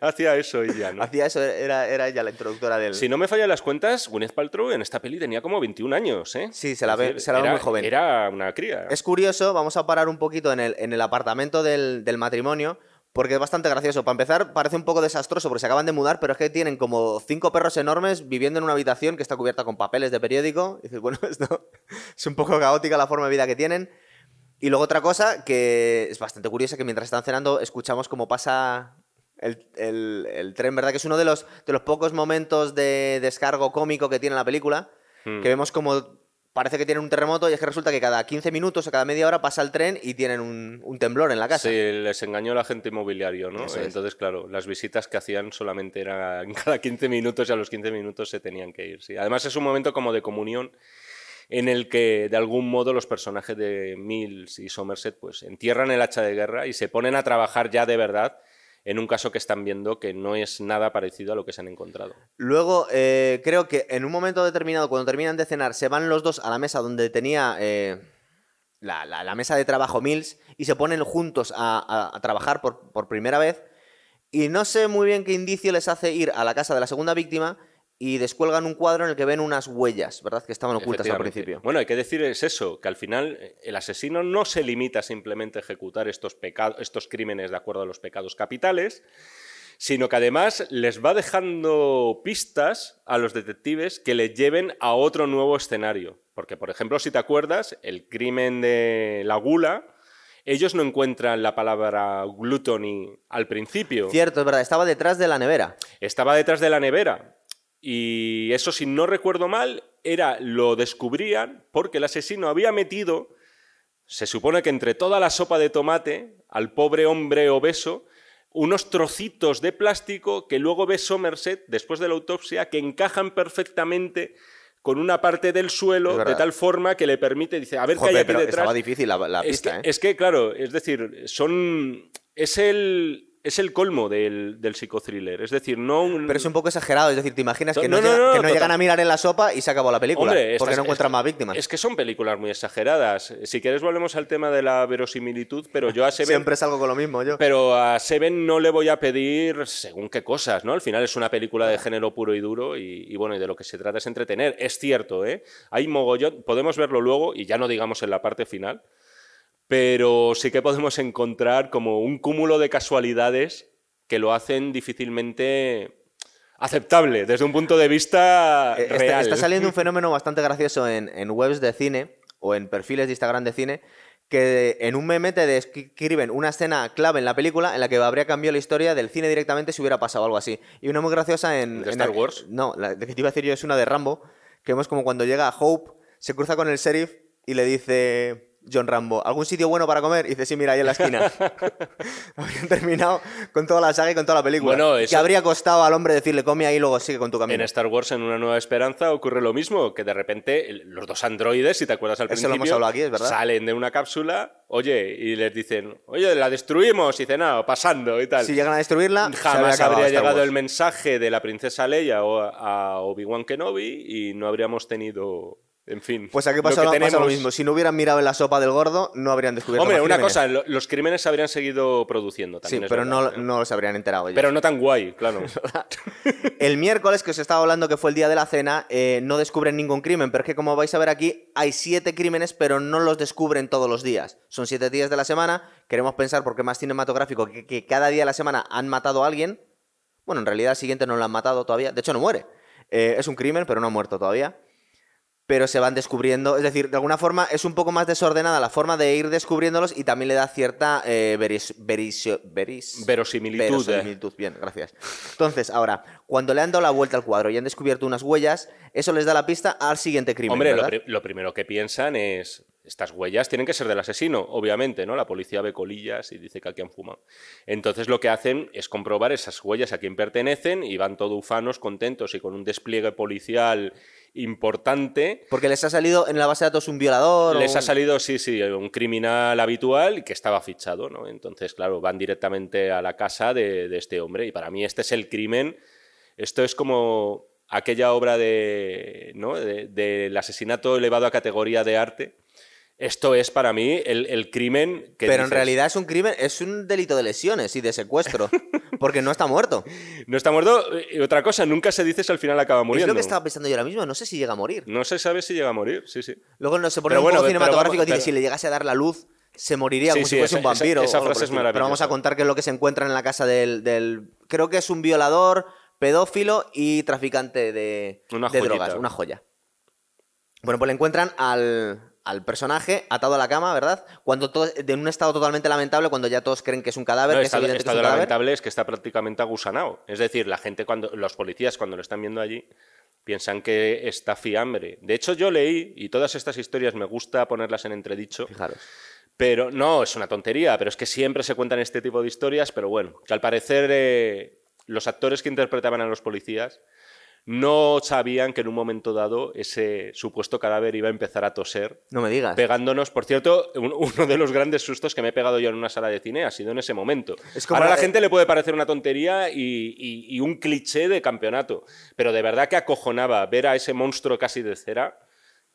Hacía eso ella, ¿no? Hacía eso, era, era ella la introductora del... Si no me fallan las cuentas, Gwyneth Paltrow en esta peli tenía como 21 años, ¿eh? Sí, se la ve- decir, se la ve era- muy joven. Era una cría. Es curioso, vamos a parar un poquito en el, en el apartamento del, del matrimonio, porque es bastante gracioso. Para empezar, parece un poco desastroso porque se acaban de mudar, pero es que tienen como cinco perros enormes viviendo en una habitación que está cubierta con papeles de periódico. Y dices, bueno, esto es un poco caótica la forma de vida que tienen. Y luego otra cosa que es bastante curiosa, que mientras están cenando escuchamos cómo pasa el, el- el tren, ¿verdad? Que es uno de los, de los pocos momentos de descargo cómico que tiene la película, Hmm. que vemos como parece que tienen un terremoto y es que resulta que cada 15 minutos o cada media hora pasa el tren y tienen un, un temblor en la casa. Sí, les engañó el agente inmobiliario, ¿no? Eso es. Entonces, claro, las visitas que hacían solamente eran cada 15 minutos y a los 15 minutos se tenían que ir. Sí. Además, es un momento como de comunión en el que, de algún modo, los personajes de Mills y Somerset pues entierran el hacha de guerra y se ponen a trabajar ya de verdad en un caso que están viendo que no es nada parecido a lo que se han encontrado. Luego, eh, creo que en un momento determinado, cuando terminan de cenar, se van los dos a la mesa donde tenía eh, la, mesa de trabajo Mills y se ponen juntos a, trabajar por primera vez. Y no sé muy bien qué indicio les hace ir a la casa de la segunda víctima y descuelgan un cuadro en el que ven unas huellas, ¿verdad? Que estaban ocultas al principio. Bueno, hay que decir es eso, que al final eh, el asesino no se limita simplemente a ejecutar estos, pecados, estos crímenes de acuerdo a los pecados capitales, sino que además les va dejando pistas a los detectives que les lleven a otro nuevo escenario. Porque, por ejemplo, si te acuerdas, el crimen de la gula, ellos no encuentran la palabra gluttony al principio. Cierto, es verdad, estaba detrás de la nevera. Estaba detrás de la nevera. Y eso, si no recuerdo mal, era lo descubrían porque el asesino había metido, se supone que entre toda la sopa de tomate, al pobre hombre obeso, unos trocitos de plástico que luego ve Somerset, después de la autopsia, que encajan perfectamente con una parte del suelo de tal forma que le permite, dice, a ver qué hay Joder, aquí pero detrás. estaba difícil la, la Es pista, que, ¿eh? es que, claro, es decir, son. Es el. Es el colmo del, del psicothriller. Es decir, no un. Pero es un poco exagerado, es decir, te imaginas que No, llega- que llegan a mirar en la sopa y se acabó la película. Hombre, porque estas- no encuentran es- más víctimas. Es que son películas muy exageradas. Si quieres volvemos al tema de la verosimilitud, pero yo a Seven, Siempre salgo con lo mismo yo. pero a Seven no le voy a pedir según qué cosas, ¿no? Al final es una película de género puro y duro y, y bueno, y de lo que se trata es entretener. Es cierto, ¿eh? Hay mogollón, podemos verlo luego y ya no digamos en la parte final, pero sí que podemos encontrar como un cúmulo de casualidades que lo hacen difícilmente aceptable desde un punto de vista Eh, está, real. está saliendo un fenómeno bastante gracioso en, en webs de cine o en perfiles de Instagram de cine que en un meme te describen una escena clave en la película en la que habría cambiado la historia del cine directamente si hubiera pasado algo así. Y una muy graciosa en... ¿De en Star Wars? No, la que te iba a decir yo es una de Rambo, que vemos como cuando llega Hope, se cruza con el sheriff y le dice John Rambo, ¿algún sitio bueno para comer? Y dice, sí, mira, ahí en la esquina. Habrían terminado con toda la saga y con toda la película. Bueno, Que habría costado al hombre decirle, come ahí y luego sigue con tu camino. En Star Wars, en Una Nueva Esperanza, ocurre lo mismo, que de repente los dos androides, si te acuerdas al Eso lo principio, hemos hablado aquí, es verdad. salen de una cápsula, oye, y les dicen, oye, la destruimos, y dicen, no, pasando y tal. Si llegan a destruirla, Jamás habría llegado el mensaje de la princesa Leia o a Obi-Wan Kenobi y no habríamos tenido, en fin. Pues aquí lo pasa que lo, pasa lo tenemos. mismo. Si no hubieran mirado en la sopa del gordo, no habrían descubierto Hombre, una cosa, lo- los crímenes se habrían seguido produciendo Sí, también. es pero verdad, ¿eh? no los habrían enterado ellos. Pero no tan guay, claro. El miércoles, que os estaba hablando que fue el día de la cena, eh, no descubren ningún crimen, pero es que como vais a ver aquí, hay siete crímenes, pero no los descubren todos los días. Son siete días de la semana, queremos pensar, porque es más cinematográfico, que, que cada día de la semana han matado a alguien. Bueno, en realidad el siguiente no lo han matado todavía, de hecho no muere. Eh, es un crimen, pero no ha muerto todavía. Pero se van descubriendo, es decir, de alguna forma es un poco más desordenada la forma de ir descubriéndolos y también le da cierta eh, veris- verisio- veris- Verosimilitud, eh. Verosimilitud, bien, gracias. Entonces, ahora, cuando le han dado la vuelta al cuadro y han descubierto unas huellas, eso les da la pista al siguiente crimen. Hombre, lo, lo primero que piensan es, estas huellas tienen que ser del asesino, obviamente, ¿no? La policía ve colillas y dice que aquí han fumado. Entonces lo que hacen es comprobar esas huellas a quién pertenecen y van todos ufanos, contentos y con un despliegue policial importante. Porque les ha salido en la base de datos un violador. Les o ha salido, sí, sí, un criminal habitual que estaba fichado, ¿no? Entonces, claro, van directamente a la casa de, de este hombre y para mí este es el crimen. Esto es como aquella obra de, ¿no? de- del asesinato elevado a categoría de arte. Esto es para mí el, el crimen que Pero en realidad es un crimen, es un delito de lesiones y de secuestro. porque no está muerto. no está muerto. Y otra cosa, nunca se dice si al final acaba Es muriendo. lo que estaba pensando yo ahora mismo, no sé si llega a morir. No se sabe si llega a morir, sí, sí. Luego no se pone Pero un bueno, poco pero cinematográfico y dice, si le llegase a dar la luz, se moriría Sí, como sí, si fuese esa- un vampiro. esa- frase es estilo. Pero vamos a maravillosa. contar qué es lo que se encuentran en la casa del, del- Creo que es un violador, pedófilo y traficante de, Una de drogas, una joya. Bueno, pues le encuentran al, al personaje atado a la cama, ¿verdad? Cuando todo, en un estado totalmente lamentable, cuando ya todos creen que es un cadáver, No, que estado, es evidente que es estado un cadáver. lamentable es que está prácticamente agusanado. Es decir, la gente cuando los policías cuando lo están viendo allí piensan que está fiambre. De hecho, yo leí y todas estas historias me gusta ponerlas en entredicho. Fijaros. Pero no, es una tontería, pero es que siempre se cuentan este tipo de historias, pero bueno, que al parecer eh, los actores que interpretaban a los policías no sabían que en un momento dado ese supuesto cadáver iba a empezar a toser, No me digas. pegándonos. Por cierto, un- uno de los grandes sustos que me he pegado yo en una sala de cine ha sido en ese momento. Es como Ahora a la gente le puede parecer una tontería y, y- y un cliché de campeonato, pero de verdad que acojonaba ver a ese monstruo casi de cera.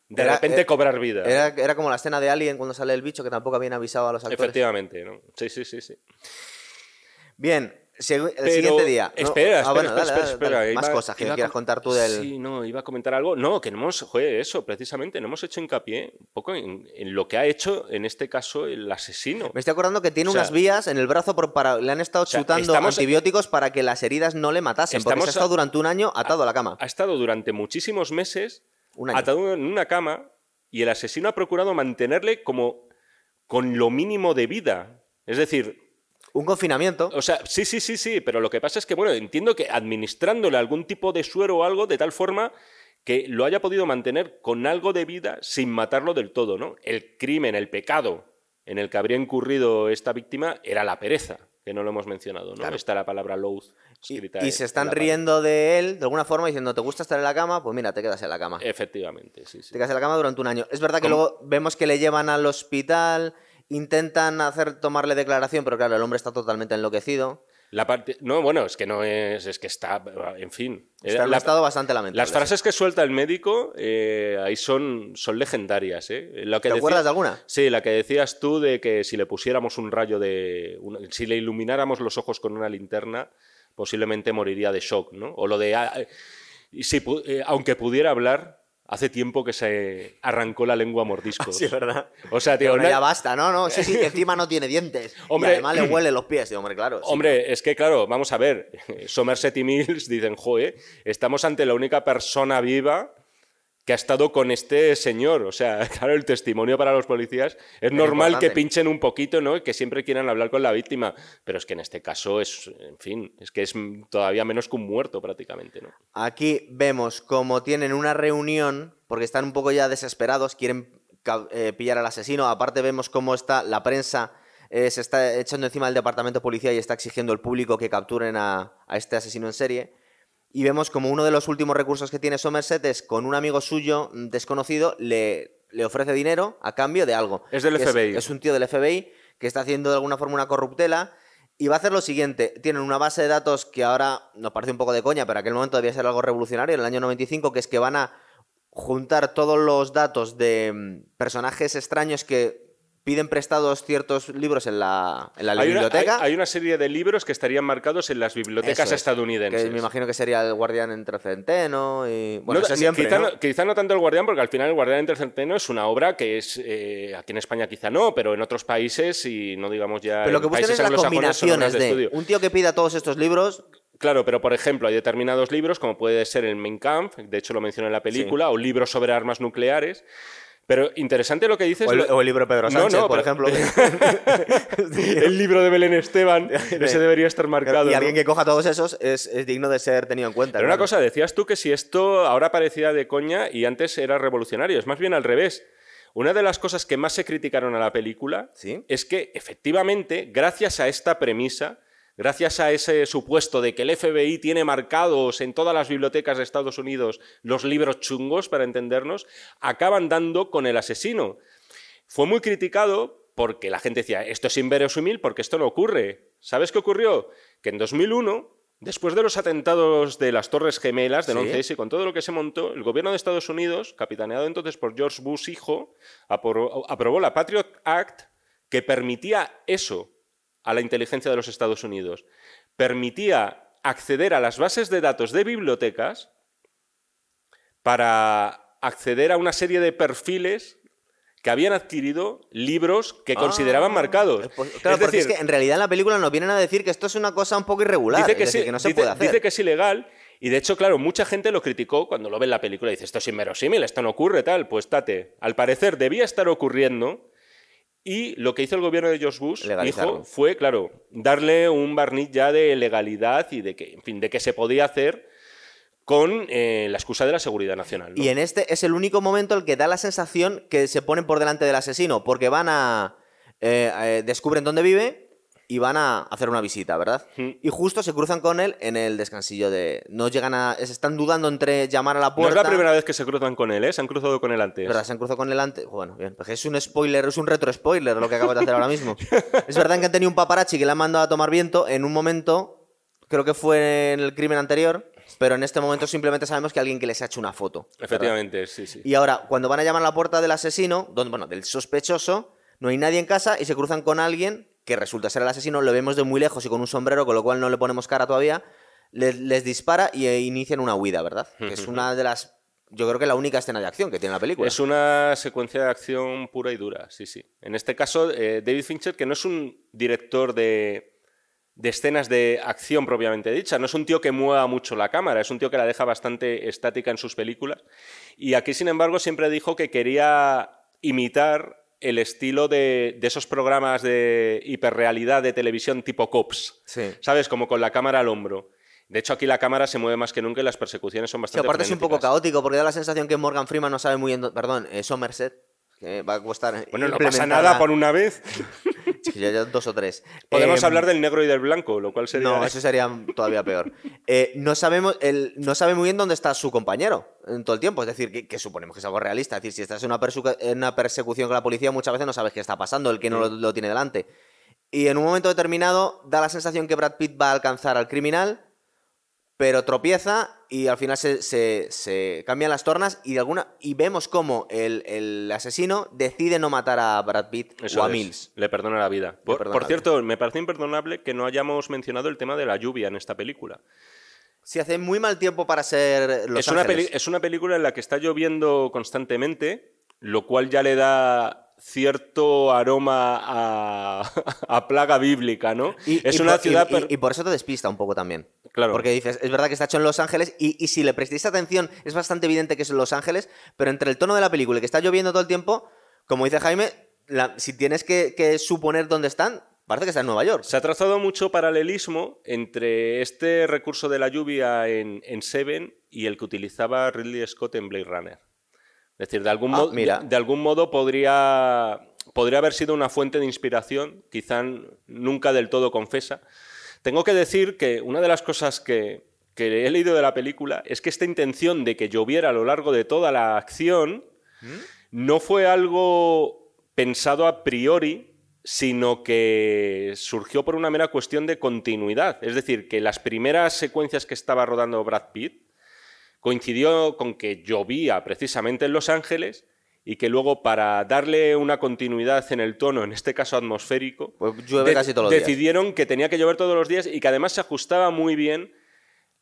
De Era- repente era- cobrar vida. Era, era como la escena de Alien cuando sale el bicho que tampoco habían avisado a los actores. Efectivamente, ¿no? Sí, sí, sí, sí. Bien, el Pero- siguiente día. ¿no? Espera, Ah, espera, bueno, espera, dale, espera, dale, espera, dale. Más iba- cosas que iba quieras contar tú del. Sí, no, iba a comentar algo. No, que no hemos, joder, eso, precisamente, no hemos hecho hincapié un poco en, en lo que ha hecho, en este caso, el asesino. Me estoy acordando que tiene O sea, unas vías en el brazo por para le han estado sea, chutando estamos- antibióticos para que las heridas no le matasen, porque se ha estado durante un año atado a la cama. Ha estado durante muchísimos meses Un año. atado en una cama y el asesino ha procurado mantenerle como con lo mínimo de vida. Es decir, Un confinamiento. O sea, sí, sí, sí, sí, pero lo que pasa es que, bueno, entiendo que administrándole algún tipo de suero o algo de tal forma que lo haya podido mantener con algo de vida sin matarlo del todo, ¿no? El crimen, el pecado en el que habría incurrido esta víctima era la pereza, que no lo hemos mencionado, ¿no? Claro. Está la palabra loath Y, escrita y en- se están riendo de él de alguna forma diciendo, ¿te gusta estar en la cama? Pues mira, te quedas en la cama. Efectivamente, sí, sí. Te quedas en la cama durante un año. Es verdad que ¿Cómo? luego vemos que le llevan al hospital, intentan hacer tomarle declaración, pero claro, el hombre está totalmente enloquecido. La parte... No, bueno, es que no es... Es que está... En fin. Está en un La- estado bastante lamentable. Las frases que suelta el médico eh, ahí son, son legendarias. ¿eh? Lo que ¿Te decía- acuerdas de alguna? Sí, la que decías tú de que si le pusiéramos un rayo de. una- si le ilumináramos los ojos con una linterna, posiblemente moriría de shock, ¿no? O lo de. ah, eh, si eh, aunque pudiera hablar, hace tiempo que se arrancó la lengua a mordiscos. Sí, es verdad. O sea, tío, na- ya basta, no, no, sí, sí, que encima no tiene dientes. Hombre. y además le huele los pies, sí, hombre, claro. sí. Hombre, es que claro, vamos a ver, Somerset y Mills dicen, joe, estamos ante la única persona viva que ha estado con este señor. O sea, claro, el testimonio para los policías es normal que pinchen un poquito, ¿no? Y que siempre quieran hablar con la víctima. Pero es que en este caso es, en fin, es que es todavía menos que un muerto prácticamente, ¿no? Aquí vemos como tienen una reunión, porque están un poco ya desesperados, quieren eh, pillar al asesino. Aparte vemos cómo está la prensa, eh, se está echando encima del departamento de policía y está exigiendo al público que capturen a, a este asesino en serie. Y vemos como uno de los últimos recursos que tiene Somerset es con un amigo suyo desconocido le, le ofrece dinero a cambio de algo. Es del FBI. Es, un tío del FBI que está haciendo de alguna forma una corruptela y va a hacer lo siguiente. Tienen una base de datos que ahora nos parece un poco de coña, pero en aquel momento debía ser algo revolucionario, en el año 95, que es que van a juntar todos los datos de mm, personajes extraños que piden prestados ciertos libros en la, en la Hay una, biblioteca. hay- hay una serie de libros que estarían marcados en las bibliotecas es, estadounidenses. Que me imagino que sería el guardián entre el centeno y... Bueno, No, eso siempre, quizá, ¿no? no, quizá no tanto el Guardián, porque al final el Guardián entre el Centeno es una obra que es eh, aquí en España quizá no, pero en otros países y no digamos ya Pero lo que buscan es las combinaciones de, un tío que pida todos estos libros, Claro, pero por ejemplo hay determinados libros como puede ser el Mein Kampf, de hecho lo mencioné en la película, o libros sobre armas nucleares. Pero interesante lo que dices. o el, o el libro de Pedro Sánchez, no, por pero- ejemplo. el libro de Belén Esteban, ese debería estar marcado. y ¿no? alguien que coja todos esos es, es digno de ser tenido en cuenta. Pero una cosa, decías tú que si esto ahora parecía de coña y antes era revolucionario, es más bien al revés. Una de las cosas que más se criticaron a la película ¿Sí? es que, efectivamente, gracias a esta premisa, gracias a ese supuesto de que el FBI tiene marcados en todas las bibliotecas de Estados Unidos los libros chungos, para entendernos, acaban dando con el asesino. Fue muy criticado porque la gente decía, esto es inverosímil porque esto no ocurre. ¿Sabes qué ocurrió? Que en 2001, después de los atentados de las Torres Gemelas del Sí. 11S y con todo lo que se montó, el gobierno de Estados Unidos, capitaneado entonces por George Bush hijo, aprobó, aprobó la Patriot Act que permitía eso a la inteligencia de los Estados Unidos. Permitía acceder a las bases de datos de bibliotecas para acceder a una serie de perfiles que habían adquirido libros que consideraban Ah, marcados. pues, claro, es porque decir, es que en realidad en la película nos vienen a decir que esto es una cosa un poco irregular. dice que, es decir, sí, que no se dice- puede hacer. dice que es ilegal y de hecho, claro, mucha gente lo criticó cuando lo ve en la película y dice, esto es inverosímil, esto no ocurre, tal. Pues tate, al parecer debía estar ocurriendo y lo que hizo el gobierno de George Bush, hijo, fue, claro, darle un barniz ya de legalidad y de que, en fin, de que se podía hacer con eh, la excusa de la seguridad nacional. ¿no? Y en este es el único momento el que da la sensación que se ponen por delante del asesino, porque van a. eh, eh, descubren dónde vive y van a hacer una visita, ¿verdad? Y justo se cruzan con él en el descansillo de. No llegan a. Se están dudando entre llamar a la No puerta. es la primera vez que se cruzan con él, ¿eh? Se han cruzado con él antes. ¿Verdad? Se han cruzado con él antes. Bueno, bien. Porque es un spoiler, es un retro spoiler lo que acabas de hacer ahora mismo. es verdad que han tenido un paparazzi que le han mandado a tomar viento en un momento. Creo que fue en el crimen anterior. Pero en este momento simplemente sabemos que alguien que les ha hecho una foto. ¿verdad? Efectivamente, sí, sí. Y ahora, cuando van a llamar a la puerta del asesino, donde, bueno, del sospechoso, no hay nadie en casa y se cruzan con alguien que resulta ser el asesino, lo vemos de muy lejos y con un sombrero, con lo cual no le ponemos cara todavía, les, les dispara y eh, inician una huida, ¿verdad? Que es una de las, yo creo que la única escena de acción que tiene la película. Es una secuencia de acción pura y dura, sí, sí. En este caso, eh, David Fincher, que no es un director de, de escenas de acción propiamente dicha, no es un tío que mueva mucho la cámara, es un tío que la deja bastante estática en sus películas. Y aquí, sin embargo, siempre dijo que quería imitar el estilo de, de esos programas de hiperrealidad de televisión tipo Cops, Sí. ¿sabes? Como con la cámara al hombro. De hecho, aquí la cámara se mueve más que nunca y las persecuciones son Sí, bastante aparte es un poco caótico porque da la sensación que Morgan Freeman no sabe muy bien, dó- perdón, eh, Somerset, que va a costar Bueno, no pasa nada por una vez. Sí, ya- ya dos o tres. Podemos Eh, hablar del negro y del blanco, lo cual sería... No, eso sería todavía peor. Eh, no, sabemos, él no sabe muy bien dónde está su compañero en todo el tiempo. Es decir, que, que suponemos que es algo realista. Es decir, si estás en una, persu- en una persecución con la policía, muchas veces no sabes qué está pasando, el que no lo, lo tiene delante. Y en un momento determinado da la sensación que Brad Pitt va a alcanzar al criminal, pero tropieza y al final se, se- se cambian las tornas y, de alguna, y vemos cómo el, el asesino decide no matar a Brad Pitt Eso o a es, Mills. Le perdona la vida. Por, por la cierto, me parece imperdonable que no hayamos mencionado el tema de la lluvia en esta película. Si hace muy mal tiempo para ser Los es, una Ángeles. es una película en la que está lloviendo constantemente, lo cual ya le da cierto aroma a, a plaga bíblica, ¿no? Y, es y una por, ciudad... y- per- y por eso te despista un poco también. Claro. Porque dices, es verdad que está hecho en Los Ángeles y, y si le prestéis atención es bastante evidente que es en Los Ángeles, pero entre el tono de la película y que está lloviendo todo el tiempo, como dice Jaime, la- si tienes que, que suponer dónde están, parece que está en Nueva York. Se ha trazado mucho paralelismo entre este recurso de la lluvia en, en Seven y el que utilizaba Ridley Scott en Blade Runner. Es decir, de algún, Ah, modo, mira. de, de algún modo podría, podría haber sido una fuente de inspiración, quizá nunca del todo confesa. Tengo que decir que una de las cosas que, que he leído de la película es que esta intención de que lloviera a lo largo de toda la acción no fue algo pensado a priori, sino que surgió por una mera cuestión de continuidad. Es decir, que las primeras secuencias que estaba rodando Brad Pitt coincidió con que llovía precisamente en Los Ángeles y que luego para darle una continuidad en el tono, en este caso atmosférico, Pues llueve de- casi todos los días. decidieron que tenía que llover todos los días y que además se ajustaba muy bien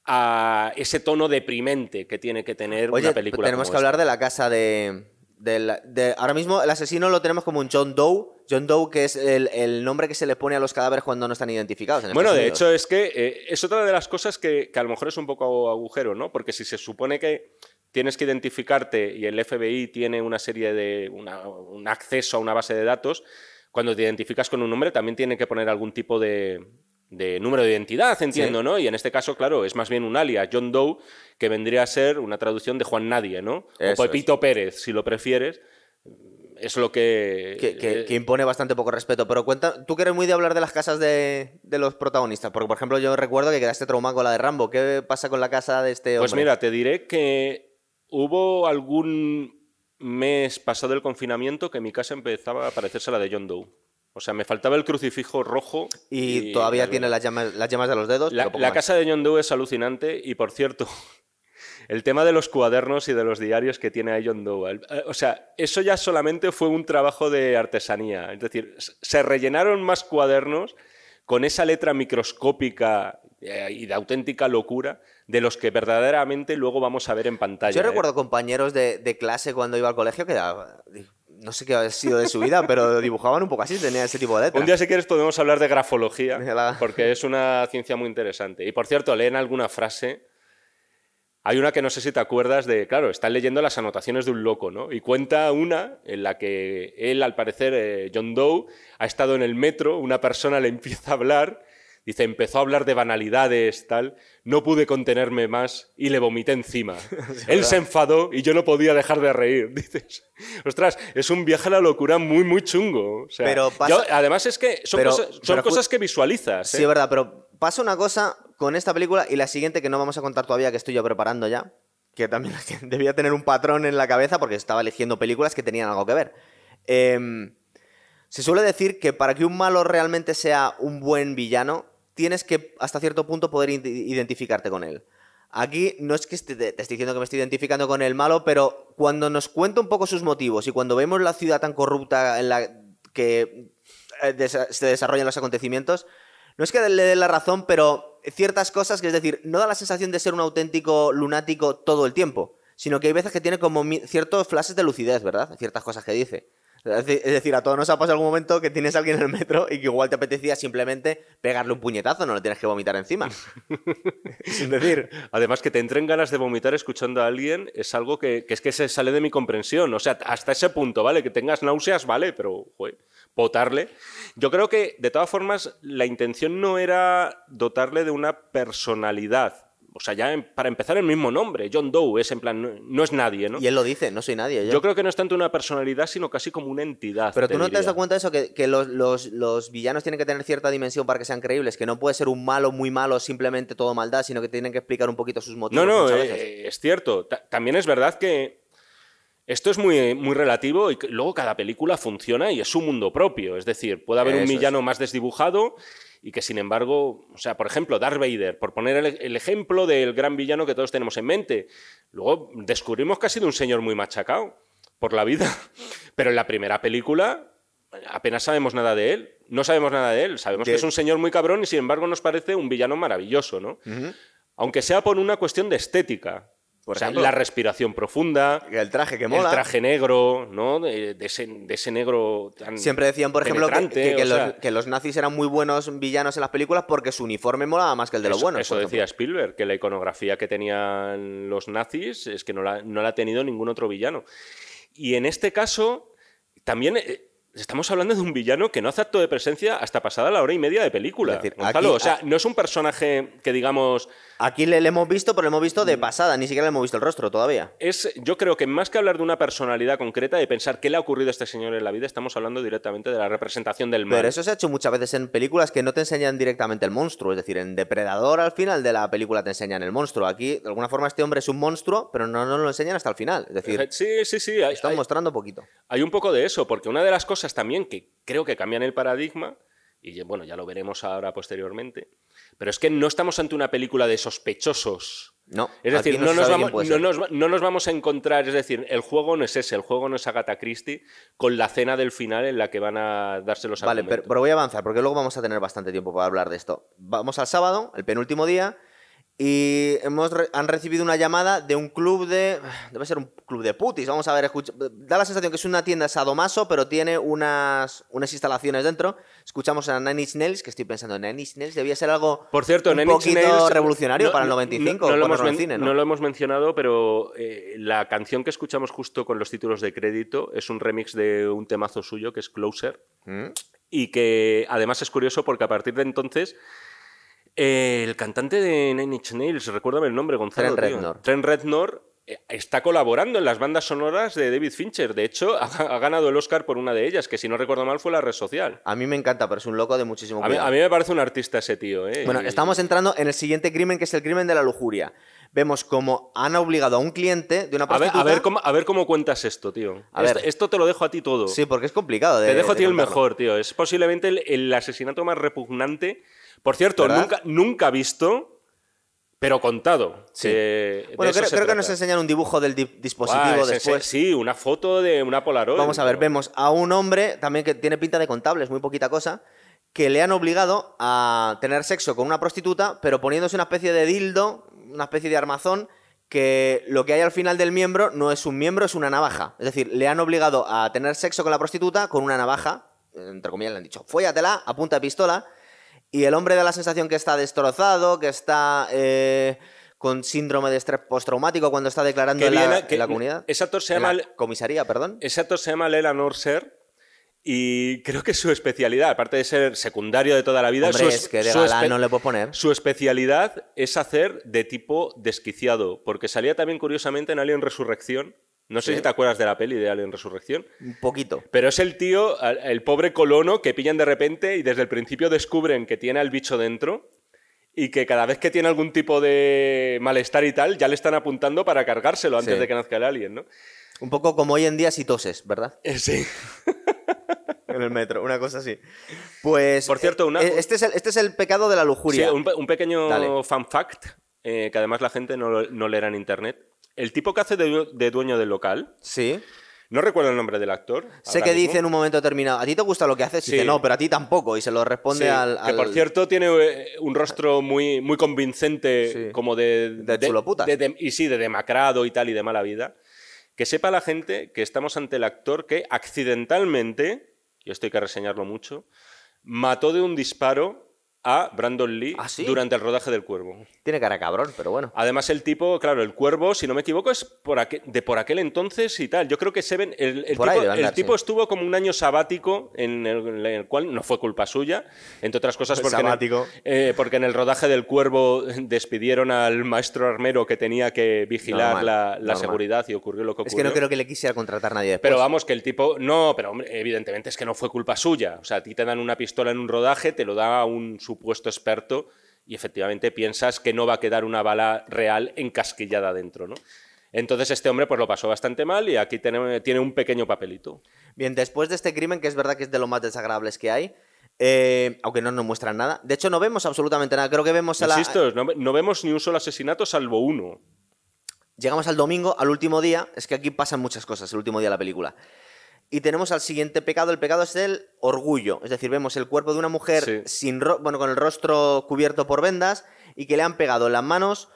a ese tono deprimente que tiene que tener Oye, una película. tenemos como que hablar de la casa de, de la- de- Ahora mismo el asesino lo tenemos como un John Doe. John Doe, que es el, el nombre que se le pone a los cadáveres cuando no están identificados. en Bueno, de hecho es que eh, es otra de las cosas que, que a lo mejor es un poco agujero, ¿no? Porque si se supone que tienes que identificarte y el FBI tiene una serie de una- un acceso a una base de datos, cuando te identificas con un nombre también tiene que poner algún tipo de, de número de identidad, entiendo, Sí. ¿no? Y en este caso, claro, es más bien un alias, John Doe, que vendría a ser una traducción de Juan Nadie, ¿no? Eso o Pepito Pérez, si lo prefieres. es lo que... Que, que- eh, que impone bastante poco respeto. Pero cuenta, tú que eres muy de hablar de las casas de, de los protagonistas. Porque, por ejemplo, yo recuerdo que quedaste traumado con la de Rambo. ¿Qué pasa con la casa de este hombre? Pues mira, te diré que hubo algún mes pasado el confinamiento que mi casa empezaba a parecerse a la de John Doe. O sea, me faltaba el crucifijo rojo. Y, todavía tiene las llamas, las llamas de los dedos. La, casa de John Doe es alucinante y, por cierto, el tema de los cuadernos y de los diarios que tiene ahí John Doe. O sea, eso ya solamente fue un trabajo de artesanía. Es decir, se rellenaron más cuadernos con esa letra microscópica eh, y de auténtica locura de los que verdaderamente luego vamos a ver en pantalla. Yo ¿eh? recuerdo compañeros de, de clase cuando iba al colegio que no sé qué ha sido de su vida, pero dibujaban un poco así, tenía ese tipo de letras. Un día, si quieres, podemos hablar de grafología, porque es una ciencia muy interesante. Y, por cierto, leen alguna frase. Hay una que no sé si te acuerdas de, claro, están leyendo las anotaciones de un loco, ¿no? Y cuenta una en la que él, al parecer, eh, John Doe, ha estado en el metro, una persona le empieza a hablar, dice, empezó a hablar de banalidades, tal, no pude contenerme más y le vomité encima. él se enfadó y yo no podía dejar de reír. Dices, ostras, es un viaje a la locura muy, muy chungo. O sea, Pero pasa- yo- además es que son, Pero- cosas, son pero ju- cosas que visualizas. Sí, ¿eh? es verdad, pero pasa una cosa con esta película y la siguiente que no vamos a contar todavía, que estoy yo preparando ya, que también debía tener un patrón en la cabeza porque estaba eligiendo películas que tenían algo que ver. Em, se suele decir que para que un malo realmente sea un buen villano, tienes que hasta cierto punto poder ide- identificarte con él. Aquí no es que esté- te esté diciendo que me estoy identificando con el malo, pero cuando nos cuenta un poco sus motivos y cuando vemos la ciudad tan corrupta en la que eh, se desarrollan los acontecimientos, no es que le dé la razón, pero ciertas cosas, que es decir, no da la sensación de ser un auténtico lunático todo el tiempo, sino que hay veces que tiene como ciertos flashes de lucidez, ¿verdad? Ciertas cosas que dice. Es de- es decir, a todos nos ha pasado algún momento que tienes a alguien en el metro y que igual te apetecía simplemente pegarle un puñetazo, no le tienes que vomitar encima. Sin decir. Además, que te entren ganas de vomitar escuchando a alguien es algo que, que es que se sale de mi comprensión. O sea, hasta ese punto, ¿vale? Que tengas náuseas, vale, pero, joder, potarle. Yo creo que, de todas formas, la intención no era dotarle de una personalidad. O sea, ya en- para empezar el mismo nombre, John Doe, es en plan, no, no es nadie, ¿no? Y él lo dice, no soy nadie. yo. Yo creo que no es tanto una personalidad, sino casi como una entidad. Pero tú no te has dado cuenta de eso, que, que los, los- los villanos tienen que tener cierta dimensión para que sean creíbles, que no puede ser un malo muy malo, simplemente todo maldad, sino que tienen que explicar un poquito sus motivos. No, no, eh, es cierto. Ta- también es verdad que esto es muy, muy relativo y luego cada película funciona y es su mundo propio. Es decir, puede haber un es. villano más desdibujado y que, sin embargo, o sea, por ejemplo, Darth Vader, por poner el, el ejemplo del gran villano que todos tenemos en mente. Luego descubrimos que ha sido un señor muy machacado por la vida. Pero en la primera película apenas sabemos nada de él. No sabemos nada de él. Sabemos De- que es un señor muy cabrón y, sin embargo, nos parece un villano maravilloso, ¿no? Aunque sea por una cuestión de estética. Por o sea, ejemplo. la respiración profunda, El traje que mola. el traje negro, ¿no? De, de ese, de ese negro tan Siempre decían, por ejemplo, que, que- que los, sea, que los nazis eran muy buenos villanos en las películas porque su uniforme molaba más que el de los eso, buenos. eso decía ejemplo. Spielberg, que la iconografía que tenían los nazis es que no la, no la ha tenido ningún otro villano. Y en este caso, también eh, estamos hablando de un villano que no hace acto de presencia hasta pasada la hora y media de película. Es decir, Gonzalo. aquí- o sea, no es un personaje que digamos... Aquí le, le hemos visto, pero lo hemos visto Mm. de pasada, ni siquiera le hemos visto el rostro todavía. Es, yo creo que más que hablar de una personalidad concreta, de pensar qué le ha ocurrido a este señor en la vida, estamos hablando directamente de la representación del mal. Pero eso se ha hecho muchas veces en películas que no te enseñan directamente el monstruo. Es decir, en Depredador al final de la película te enseñan el monstruo. Aquí, de alguna forma, este hombre es un monstruo, pero no nos lo enseñan hasta el final. Es decir, Sí, sí, sí. Hay, están hay- mostrando poquito. hay un poco de eso, porque una de las cosas también que creo que cambian el paradigma, y bueno, ya lo veremos ahora posteriormente, pero es que no estamos ante una película de sospechosos. No, Es decir, no no, nos vamos, no, nos, no nos vamos a encontrar, es decir, el juego no es ese, el juego no es Agatha Christie, con la cena del final en la que van a darse los Vale, pero voy a avanzar porque luego vamos a tener bastante tiempo para hablar de esto. Vamos al sábado, el penúltimo día, y hemos re- han recibido una llamada de un club de... Debe ser un club de putis, vamos a ver, escucha- da la sensación que es una tienda sadomaso, pero tiene unas, unas instalaciones dentro. Escuchamos a Nine Inch Nails, que estoy pensando, Nine Inch Nails debía ser algo Por cierto, un Nine poquito Nails, revolucionario no- para el no- 95, no, no lo hemos en no lo hemos mencionado, pero eh, la canción que escuchamos justo con los títulos de crédito es un remix de un temazo suyo que es Closer. ¿Mm? Y que además es curioso porque a partir de entonces eh, el cantante de Nine Inch Nails, recuérdame el nombre, Gonzalo. Trent tío. Reznor. Trent Reznor eh, está colaborando en las bandas sonoras de David Fincher. De hecho, ha, ha ganado el Oscar por una de ellas, que si no recuerdo mal fue La Red Social. A mí me encanta, pero es un loco de muchísimo A mí, cuidado. a mí me parece un artista ese tío. ¿eh? Bueno, estamos entrando en el siguiente crimen, que es el crimen de la lujuria. Vemos cómo han obligado a un cliente de una A ver, prostituta... a, ver cómo, a ver cómo cuentas esto, tío. A esto, ver. esto te lo dejo a ti todo. Sí, porque es complicado de Te dejo a de ti el mejor, tío. Es posiblemente el, el asesinato más repugnante. Por cierto, ¿Verdad? nunca, nunca visto, pero contado. Sí. que Bueno, creo, que nos enseñan un dibujo del di- dispositivo después. Sí, una foto de una Polaroid. Vamos a ver, vemos a un hombre, también que tiene pinta de contable, es muy poquita cosa, que le han obligado a tener sexo con una prostituta, pero poniéndose una especie de dildo, una especie de armazón, que lo que hay al final del miembro no es un miembro, es una navaja. Es decir, le han obligado a tener sexo con la prostituta con una navaja, entre comillas le han dicho, fóllatela, a punta de pistola, y el hombre da la sensación que está destrozado, que está eh, con síndrome de estrés postraumático cuando está declarando Que en, la, viene- que- en la comunidad. ese actor se llama- comisaría, perdón. Ese actor se llama Lela Norser y creo que su especialidad, aparte de ser secundario de toda la vida, Hombre, su, es que de su galán no le puedo poner. su especialidad es hacer de tipo desquiciado, porque salía también curiosamente en Alien Resurrección. No sé Sí. si te acuerdas de la peli de Alien Resurrección. Un poquito. Pero es el tío, el pobre colono que pillan de repente y desde el principio descubren que tiene al bicho dentro y que cada vez que tiene algún tipo de malestar y tal, ya le están apuntando para cargárselo antes Sí. de que nazca el alien, ¿no? Un poco como hoy en día si toses, ¿verdad? Eh, Sí. En el metro, una cosa así. Pues. Por cierto, una- eh, este, es el, este es el pecado de la Sí, lujuria. un, pe- un pequeño Dale. fan fact, eh, que además la gente no, no leerá en internet. El tipo que hace de, du- de dueño del local, Sí. no recuerdo el nombre del actor. Sé que mismo, dice en un momento determinado, ¿a ti te gusta lo que haces? Y Sí. dice, no, pero a ti tampoco. Y se lo responde Sí, al, Que por cierto tiene eh, un rostro muy, muy convincente, Sí. como de. De chuloputas. de- de- y sí, de demacrado y tal, y de mala vida. Que sepa la gente que estamos ante el actor que accidentalmente, y esto hay que reseñarlo mucho, mató de un disparo a Brandon Lee ¿Ah, sí? durante el rodaje del cuervo. Tiene cara de cabrón, pero bueno. Además, el tipo, claro, el cuervo, si no me equivoco, es por aquel- de por aquel entonces y tal. Yo creo que Seven. El, el tipo, debe andar, el tipo sí. estuvo como un año sabático en el, en el cual no fue culpa suya, entre otras cosas porque, Sabático. En, el, eh, porque en el rodaje del cuervo despidieron al maestro armero que tenía que vigilar Normal, la, la normal. seguridad y ocurrió lo que Es ocurrió. que no creo que le quisiera contratar nadie después. Pero vamos, que el tipo. No, pero hombre, evidentemente es que no fue culpa suya. O sea, a ti te dan una pistola en un rodaje, te lo da un supuesto experto y efectivamente piensas que no va a quedar una bala real encasquillada dentro, ¿no? Entonces este hombre pues lo pasó bastante mal y aquí tiene, tiene un pequeño papelito. Bien, después de este crimen, que es verdad que es de los más desagradables que hay, eh, aunque no nos muestran nada, de hecho no vemos absolutamente nada. Creo que vemos a la... Insisto, no, no vemos ni un solo asesinato salvo uno. Llegamos al domingo, al último día. Es que aquí pasan muchas cosas, el último día de la película. Y tenemos al siguiente pecado. El pecado es el orgullo. Es decir, vemos el cuerpo de una mujer Sí. sin ro- bueno, con el rostro cubierto por vendas y que le han pegado en las manos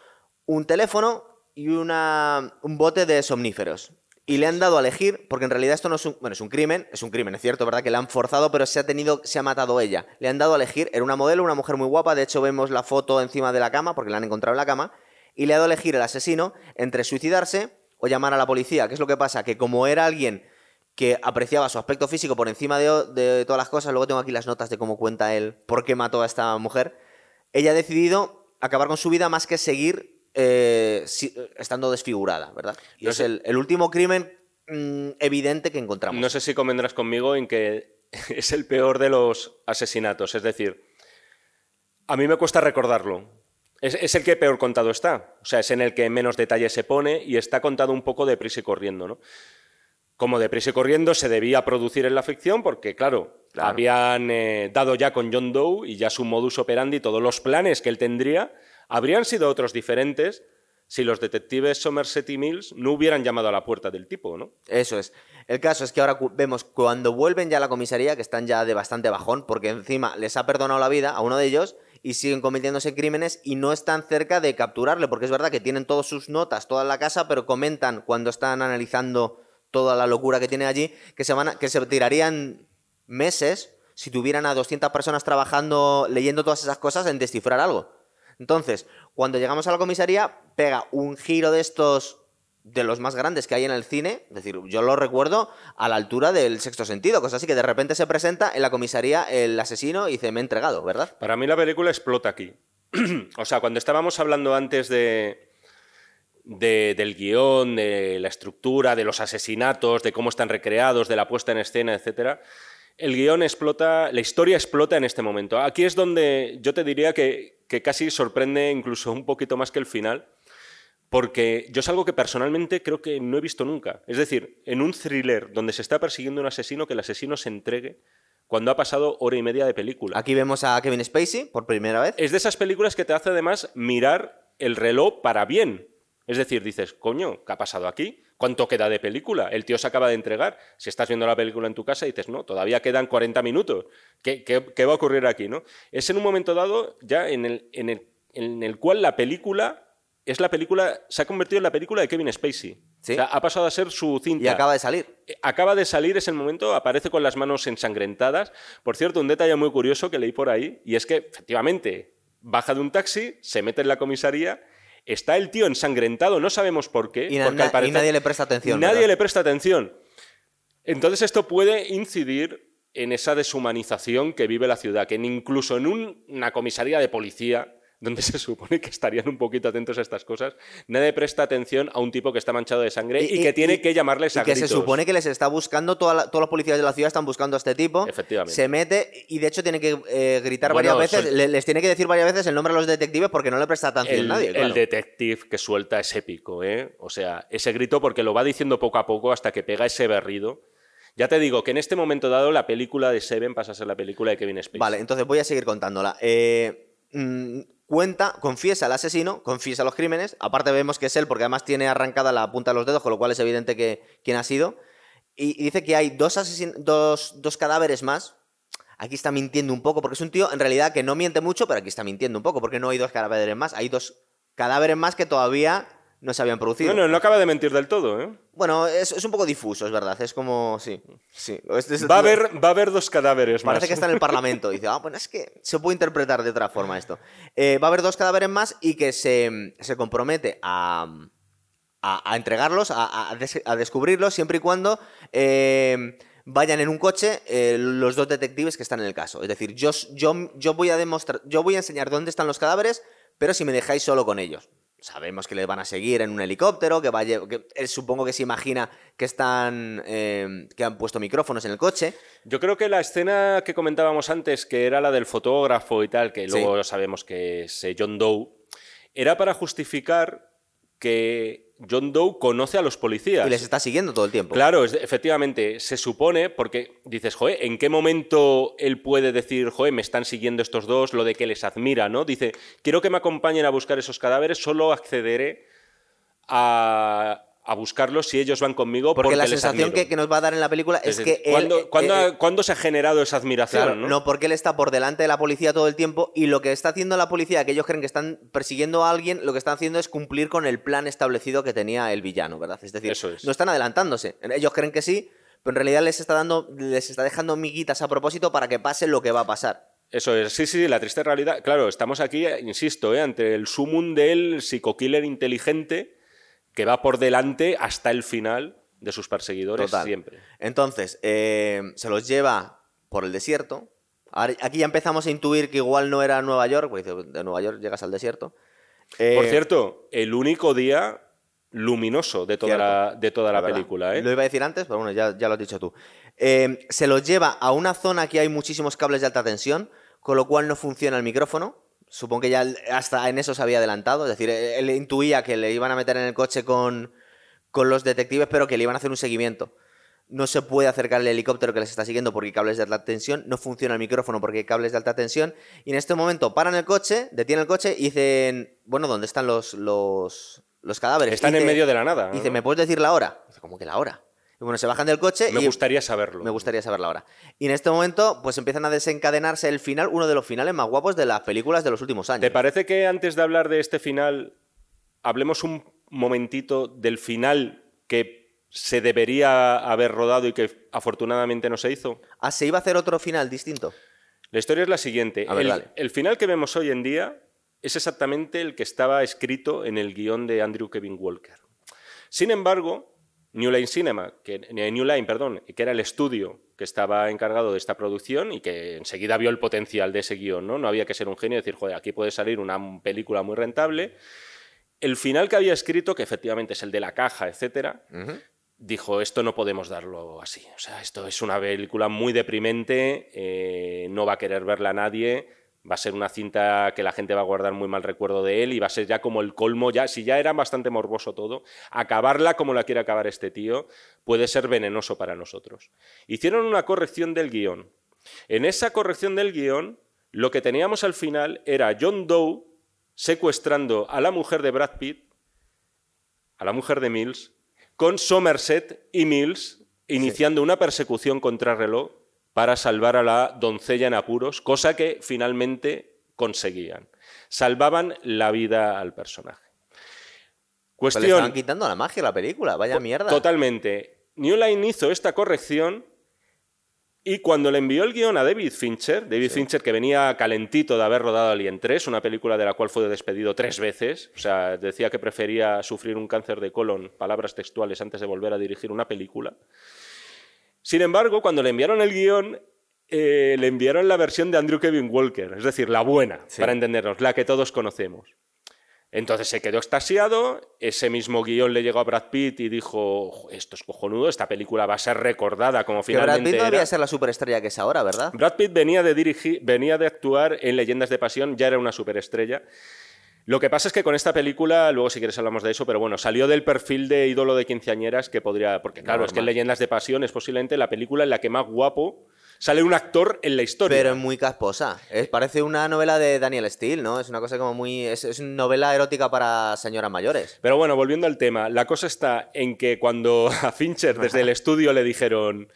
un teléfono y una, un bote de somníferos. Y le han dado a elegir, porque en realidad esto no es un, bueno, es un crimen, es un crimen, es cierto, ¿verdad? Que le han forzado, pero se ha tenido, se ha matado ella. Le han dado a elegir, era una modelo, una mujer muy guapa, de hecho vemos la foto encima de la cama, porque la han encontrado en la cama, y le ha dado a elegir el asesino entre suicidarse o llamar a la policía. ¿Qué es lo que pasa? Que como era alguien que apreciaba su aspecto físico por encima de, de todas las cosas, luego tengo aquí las notas de cómo cuenta él por qué mató a esta mujer, ella ha decidido acabar con su vida más que seguir eh, si- estando desfigurada, ¿verdad? Y No es el, el último crimen mm, evidente que encontramos. No sé si convendrás conmigo en que es el peor de los asesinatos. Es decir, a mí me cuesta recordarlo. Es, es el que peor contado está. O sea, es en el que menos detalle se pone y está contado un poco deprisa y corriendo, ¿no? Como deprisa y corriendo se debía producir en la ficción porque, claro, Claro. habían eh, dado ya con John Doe y ya su modus operandi, todos los planes que él tendría, habrían sido otros diferentes si los detectives Somerset y Mills no hubieran llamado a la puerta del tipo, ¿no? Eso es. El caso es que ahora vemos cuando vuelven ya a la comisaría que están ya de bastante bajón porque encima les ha perdonado la vida a uno de ellos y siguen cometiéndose crímenes y no están cerca de capturarle porque es verdad que tienen todas sus notas, toda la casa, pero comentan cuando están analizando toda la locura que tiene allí que se van a- que se tirarían meses si tuvieran a 200 personas trabajando leyendo todas esas cosas en descifrar algo. Entonces, cuando llegamos a la comisaría, pega un giro de estos de los más grandes que hay en el cine, es decir, yo lo recuerdo a la altura del sexto sentido, cosas así que de repente se presenta en la comisaría el asesino y dice, me he entregado, ¿verdad? Para mí la película explota aquí. o sea, cuando estábamos hablando antes de, de- del guion, de la estructura, de los asesinatos, de cómo están recreados, de la puesta en escena, etcétera, el guion explota, la historia explota en este momento. Aquí es donde yo te diría que, que casi sorprende incluso un poquito más que el final, porque yo es algo que personalmente creo que no he visto nunca. Es decir, en un thriller donde se está persiguiendo un asesino, que el asesino se entregue cuando ha pasado hora y media de película. Aquí vemos a Kevin Spacey por primera vez. Es de esas películas que te hace además mirar el reloj para bien. Es decir, dices, coño, ¿qué ha pasado aquí? ¿Cuánto queda de película? El tío se acaba de entregar. Si estás viendo la película en tu casa, dices, no, todavía quedan 40 minutos. ¿Qué, qué- qué va a ocurrir aquí? ¿no? Es en un momento dado ya en el, en el- en el cual la película es la película, se ha convertido en la película de Kevin Spacey. Sí. O sea, ha pasado a ser su cinta. Y acaba de salir. Eh, Acaba de salir, es el momento, aparece con las manos ensangrentadas. Por cierto, un detalle muy curioso que leí por ahí, y es que efectivamente baja de un taxi, se mete en la comisaría, está el tío ensangrentado, no sabemos por qué. Y, na- porque al y parecer nadie le presta atención. nadie ¿verdad? le presta atención. Entonces esto puede incidir en esa deshumanización que vive la ciudad, que incluso en un- una comisaría de policía, donde se supone que estarían un poquito atentos a estas cosas, nadie presta atención a un tipo que está manchado de sangre y, que tiene que llamarles y a que se supone que les está buscando, toda la- todos los policías de la ciudad están buscando a este tipo. Efectivamente. Se mete y de hecho tiene que eh, gritar Bueno, varias veces, les tiene que decir varias veces el nombre a los detectives porque no le presta atención el, nadie. el detective que suelta es épico, ¿eh? O sea, ese grito porque lo va diciendo poco a poco hasta que pega ese berrido. Ya te digo que en este momento dado la película de Seven pasa a ser la película de Kevin Spacey. Vale, entonces voy a seguir contándola. Eh, mm, cuenta, confiesa al asesino, confiesa los crímenes. Aparte vemos que es él porque además tiene arrancada la punta de los dedos, con lo cual es evidente que quién ha sido. Y, dice que hay dos, dos, dos cadáveres más. Aquí está mintiendo un poco, porque es un tío en realidad que no miente mucho, pero aquí está mintiendo un poco, porque no hay dos cadáveres más. Hay dos cadáveres más que todavía no se habían producido. No, no, no acaba de mentir del todo, ¿eh? Bueno, es, es un poco difuso, es verdad. Es como. Sí. sí. Es- Va a haber, va a haber dos cadáveres más. Parece que está en el Parlamento. Dice, ah, bueno, es que se puede interpretar de otra forma esto. Eh, va a haber dos cadáveres más y que se, se compromete a, a, a entregarlos, a, a des- a descubrirlos, siempre y cuando eh, vayan en un coche eh, los dos detectives que están en el caso. Es decir, yo, yo, yo voy a demostrar, yo voy a enseñar dónde están los cadáveres, pero si me dejáis solo con ellos. Sabemos que les van a seguir en un helicóptero, que, él supongo que se imagina que están eh, que han puesto micrófonos en el coche. Yo creo que la escena que comentábamos antes, que era la del fotógrafo y tal, que Sí. luego sabemos que es eh, John Doe, era para justificar que John Doe conoce a los policías. Y les está siguiendo todo el tiempo. Claro, es- efectivamente, se supone, porque dices, joder, ¿en qué momento él puede decir, joder, me están siguiendo estos dos, lo de que les admira, ¿no? Dice, quiero que me acompañen a buscar esos cadáveres, solo accederé a, a buscarlos si ellos van conmigo Porque porque, la les sensación admiro". que, que nos va a dar en la película es, Es que decir, él, ¿cuándo, eh, cuándo se ha generado esa admiración? claro, ¿no? ¿no? porque él está por delante de la policía todo el tiempo y lo que está haciendo la policía, que ellos creen que están persiguiendo a alguien, lo que están haciendo es cumplir con el plan establecido que tenía el villano, ¿verdad? Es decir, Eso es. no están adelantándose. Ellos creen que sí, pero en realidad les está dando, les está dejando miguitas a propósito para que pase lo que va a pasar. Eso es, sí, sí, la triste realidad. Claro, estamos aquí, insisto, eh, ante el sumum del psicokiller inteligente que va por delante hasta el final de sus perseguidores Total. siempre. Entonces, eh, se los lleva por el desierto. Ahora- aquí ya empezamos a intuir que igual no era Nueva York, porque de Nueva York llegas al desierto. Eh, Por cierto, el único día luminoso de toda Cierto. la, de toda la, película. ¿eh? Lo iba a decir antes, pero bueno, ya, ya lo has dicho tú. Eh, se los lleva a una zona que hay muchísimos cables de alta tensión, con lo cual no funciona el micrófono. Supongo que ya hasta en eso se había adelantado. Es decir, él intuía que le iban a meter en el coche con, con los detectives, pero que le iban a hacer un seguimiento. No se puede acercar el helicóptero que les está siguiendo porque hay cables de alta tensión. No funciona el micrófono porque hay cables de alta tensión. Y en este momento paran el coche, detienen el coche y dicen, bueno, ¿dónde están los, los, los cadáveres? Están en medio de la nada. y dice, ¿no? ¿me puedes decir la hora? Dice, ¿cómo que la hora? Bueno, se bajan del coche Me y gustaría saberlo. me gustaría saber la hora. Y en este momento, pues empiezan a desencadenarse el final, uno de los finales más guapos de las películas de los últimos años. ¿Te parece que antes de hablar de este final, hablemos un momentito del final que se debería haber rodado y que afortunadamente no se hizo? Ah, ¿se iba a hacer otro final distinto? La historia es la siguiente. A ver, el, el final que vemos hoy en día es exactamente el que estaba escrito en el guion de Andrew Kevin Walker. Sin embargo, New Line Cinema, que, eh, New Line, perdón, que era el estudio que estaba encargado de esta producción y que enseguida vio el potencial de ese guion, ¿no? No había que ser un genio y decir, joder, aquí puede salir una película muy rentable. el final que había escrito, que efectivamente es el de la caja, etcétera, dijo, esto no podemos darlo así. O sea, esto es una película muy deprimente, eh, no va a querer verla nadie, va a ser una cinta que la gente va a guardar muy mal recuerdo de él y va a ser ya como el colmo, ya, si ya era bastante morboso todo, acabarla como la quiere acabar este tío puede ser venenoso para nosotros. Hicieron una corrección del guion. En esa corrección del guion, lo que teníamos al final era John Doe secuestrando a la mujer de Brad Pitt, a la mujer de Mills, con Somerset y Mills iniciando una persecución contra reloj para salvar a la doncella en apuros, cosa que finalmente conseguían. Salvaban la vida al personaje. Pues le Cuestión. estaban quitando la magia a la película, vaya mierda. Totalmente. New Line hizo esta corrección y cuando le envió el guion a David Fincher, David Fincher que venía calentito de haber rodado Alien 3, una película de la cual fue despedido tres veces, o sea, decía que prefería sufrir un cáncer de colon, palabras textuales, antes de volver a dirigir una película. Sin embargo, cuando le enviaron el guion, eh, le enviaron la versión de Andrew Kevin Walker, es decir, la buena, Sí. para entendernos, la que todos conocemos. Entonces se quedó extasiado, ese mismo guion le llegó a Brad Pitt y dijo, "Ojo, esto es cojonudo, esta película va a ser recordada como que Brad finalmente Pitt no era". debía ser la superestrella que es ahora, ¿verdad? Brad Pitt venía de, dirigir, venía de actuar en Leyendas de Pasión, ya era una superestrella. Lo que pasa es que con esta película, luego si quieres hablamos de eso, pero bueno, salió del perfil de ídolo de quinceañeras que podría... Porque claro, es que en. Leyendas de Pasión es posiblemente la película en la que más guapo sale un actor en la historia. Pero es muy casposa. Es, parece una novela de Daniel Steele, ¿no? Es una cosa como muy. Es, es una novela erótica para señoras mayores. Pero bueno, volviendo al tema, la cosa está en que cuando a Fincher desde el estudio le dijeron,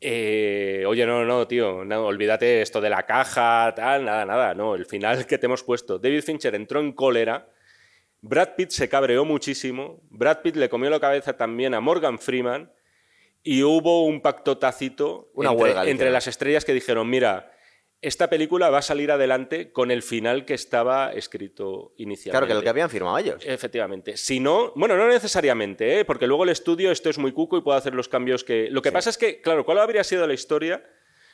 eh, oye, no, no, tío, no, olvídate esto de la caja, tal, nada, nada, no, el final que te hemos puesto. David Fincher entró en cólera, Brad Pitt se cabreó muchísimo, Brad Pitt le comió la cabeza también a Morgan Freeman y hubo un pacto tácito Una entre, huelga, entre las estrellas que dijeron, mira, esta película va a salir adelante con el final que estaba escrito inicialmente. Claro, que el que habían firmado ellos. Efectivamente. Si no, bueno, no necesariamente, ¿eh? porque luego el estudio esto es muy cuco y puede hacer los cambios que... Lo que pasa es que, claro, ¿cuál habría sido la historia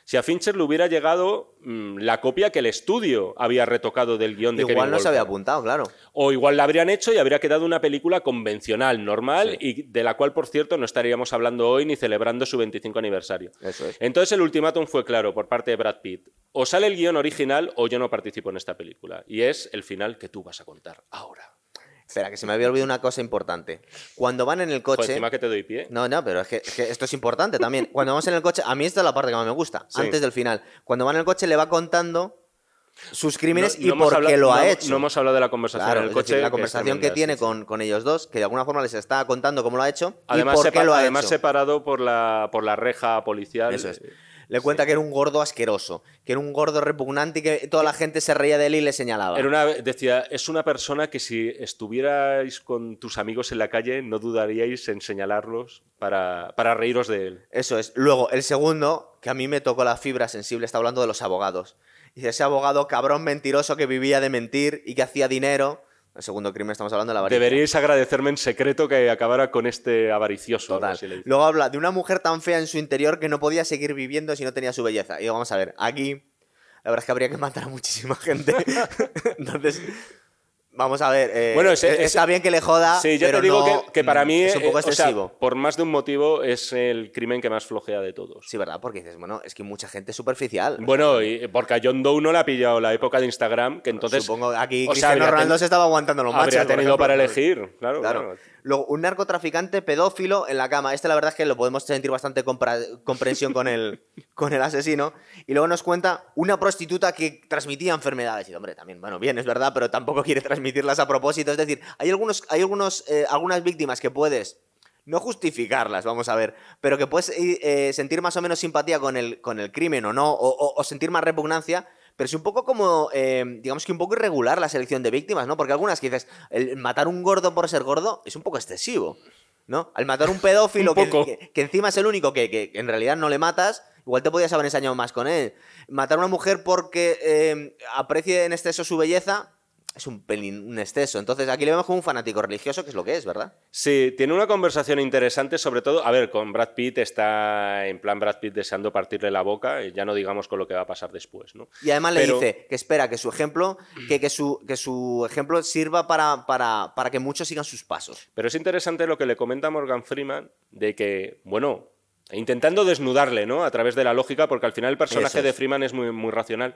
si a Fincher le hubiera llegado mm, la copia que el estudio había retocado del guion de Igual Kevin no se había apuntado, claro. O igual la habrían hecho y habría quedado una película convencional, normal, y de la cual, por cierto, no estaríamos hablando hoy ni celebrando su 25 aniversario. Eso es. Entonces el ultimátum fue claro por parte de Brad Pitt. O sale el guion original o yo no participo en esta película. Y es el final que tú vas a contar ahora. Espera, que se me había olvidado una cosa importante. Cuando van en el Joder, coche. encima que te doy pie. No, no, pero es que, es que esto es importante también. Cuando vamos en el coche, a mí esta es la parte que más me gusta, Sí. antes del final. Cuando van en el coche le va contando sus crímenes No- y no hemos por qué hablado- lo ha no- hecho. No hemos hablado de la conversación Claro, en el coche. decir, la que conversación que tremenda, tiene con, con ellos dos, que de alguna forma les está contando cómo lo ha hecho Además, y por qué lo ha además hecho. separado por la, por la reja policial. Eso es. Le cuenta que era un gordo asqueroso, que era un gordo repugnante y que toda la gente se reía de él y le señalaba. Era una, decía, es una persona que si estuvierais con tus amigos en la calle no dudaríais en señalarlos para, para reíros de él. Eso es. Luego, el segundo, que a mí me tocó la fibra sensible, está hablando de los abogados. Dice, ese abogado cabrón mentiroso que vivía de mentir y que hacía dinero. El segundo crimen estamos hablando de la avaricia. Deberíais agradecerme en secreto que acabara con este avaricioso. algo Total. así le dice. Luego habla de una mujer tan fea en su interior que no podía seguir viviendo si no tenía su belleza. Y digo, vamos a ver, aquí la verdad es que habría que matar a muchísima gente. Entonces, vamos a ver. eh, Bueno, ese- eh, está ese- bien que le joda. Sí, yo pero te digo no- que, que para mí es un poco o sea, excesivo. por más de un motivo, es el crimen que más flojea de todos. Sí, ¿verdad? Porque dices, bueno, es que mucha gente es superficial. Bueno, y porque a John Doe no le ha pillado la época de Instagram, que entonces Supongo aquí o sea, Cristiano habría Ronaldo ten- se estaba aguantando los machos. habría tenido para elegir. Claro, Claro. claro. Luego, un narcotraficante pedófilo en la cama. Este, la verdad es que lo podemos sentir bastante comprensión con el, con el asesino. Y luego nos cuenta una prostituta que transmitía enfermedades. Y hombre, también, bueno, bien, es verdad, pero tampoco quiere transmitirlas a propósito. Es decir, hay, algunos, hay algunos, eh, algunas víctimas que puedes. No justificarlas, vamos a ver, pero que puedes eh, eh, sentir más o menos simpatía con el, con el crimen o no, o sentir más repugnancia, pero es un poco como, eh, digamos que un poco irregular la selección de víctimas, ¿no? Porque algunas que dices, el matar un gordo por ser gordo es un poco excesivo, ¿no? Al matar un pedófilo, Un que, poco. que- que encima es el único que, que en realidad no le matas, igual te podías haber ensañado más con él. Matar a una mujer porque eh, aprecie en exceso su belleza, es un pelín, un exceso. Entonces aquí le vemos como un fanático religioso, que es lo que es, ¿verdad? Sí, tiene una conversación interesante, sobre todo, a ver, con Brad Pitt está en plan Brad Pitt deseando partirle la boca, y ya no digamos con lo que va a pasar después, ¿no? Y además le dice que espera que su ejemplo, que, que, su, que su ejemplo sirva para, para, para que muchos sigan sus pasos. Pero es interesante lo que le comenta Morgan Freeman de que, bueno, intentando desnudarle, ¿no? A través de la lógica, porque al final el personaje es. de Freeman es muy, muy racional.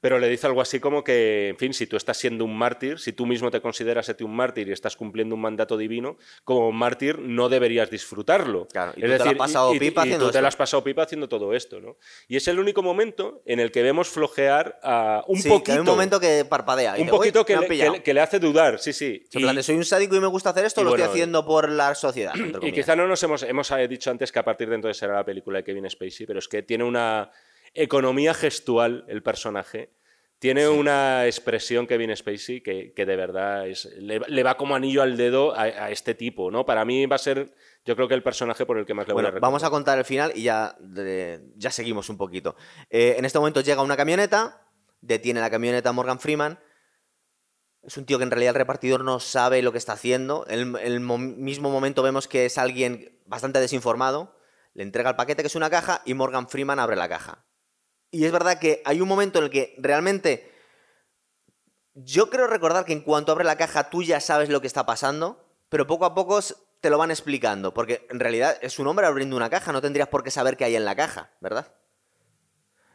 Pero le dice algo así como que, en fin, si tú estás siendo un mártir, si tú mismo te consideras un mártir y estás cumpliendo un mandato divino, como mártir no deberías disfrutarlo. Claro, y tú te la has pasado y- pipa y haciendo tú te esto. la has pasado pipa haciendo todo esto, ¿no? Y es el único momento en el que vemos flojear a un sí, que poquito. hay un momento que parpadea. y un dice, "Uy, poquito que le, que pillado". le- que hace dudar, sí, sí. En plan soy un sádico y me gusta hacer esto, lo bueno, estoy haciendo por la sociedad. y quizá no nos hemos, hemos eh, dicho antes que a partir de entonces será la película de Kevin Spacey, pero es que tiene una economía gestual el personaje. Tiene una expresión Kevin Spacey que, que de verdad es, le, le va como anillo al dedo a, a este tipo, ¿no? Para mí va a ser, yo creo que el personaje por el que más le voy a vamos a contar el final y ya, de- ya seguimos un poquito. Eh, en este momento llega una camioneta, detiene la camioneta Morgan Freeman. Es un tío que en realidad el repartidor no sabe lo que está haciendo. En el mo- mismo momento vemos que es alguien bastante desinformado. Le entrega el paquete, que es una caja, y Morgan Freeman abre la caja. Y es verdad que hay un momento en el que realmente. Yo creo recordar que en cuanto abre la caja tú ya sabes lo que está pasando, pero poco a poco te lo van explicando, porque en realidad es un hombre abriendo una caja, no tendrías por qué saber qué hay en la caja, ¿verdad?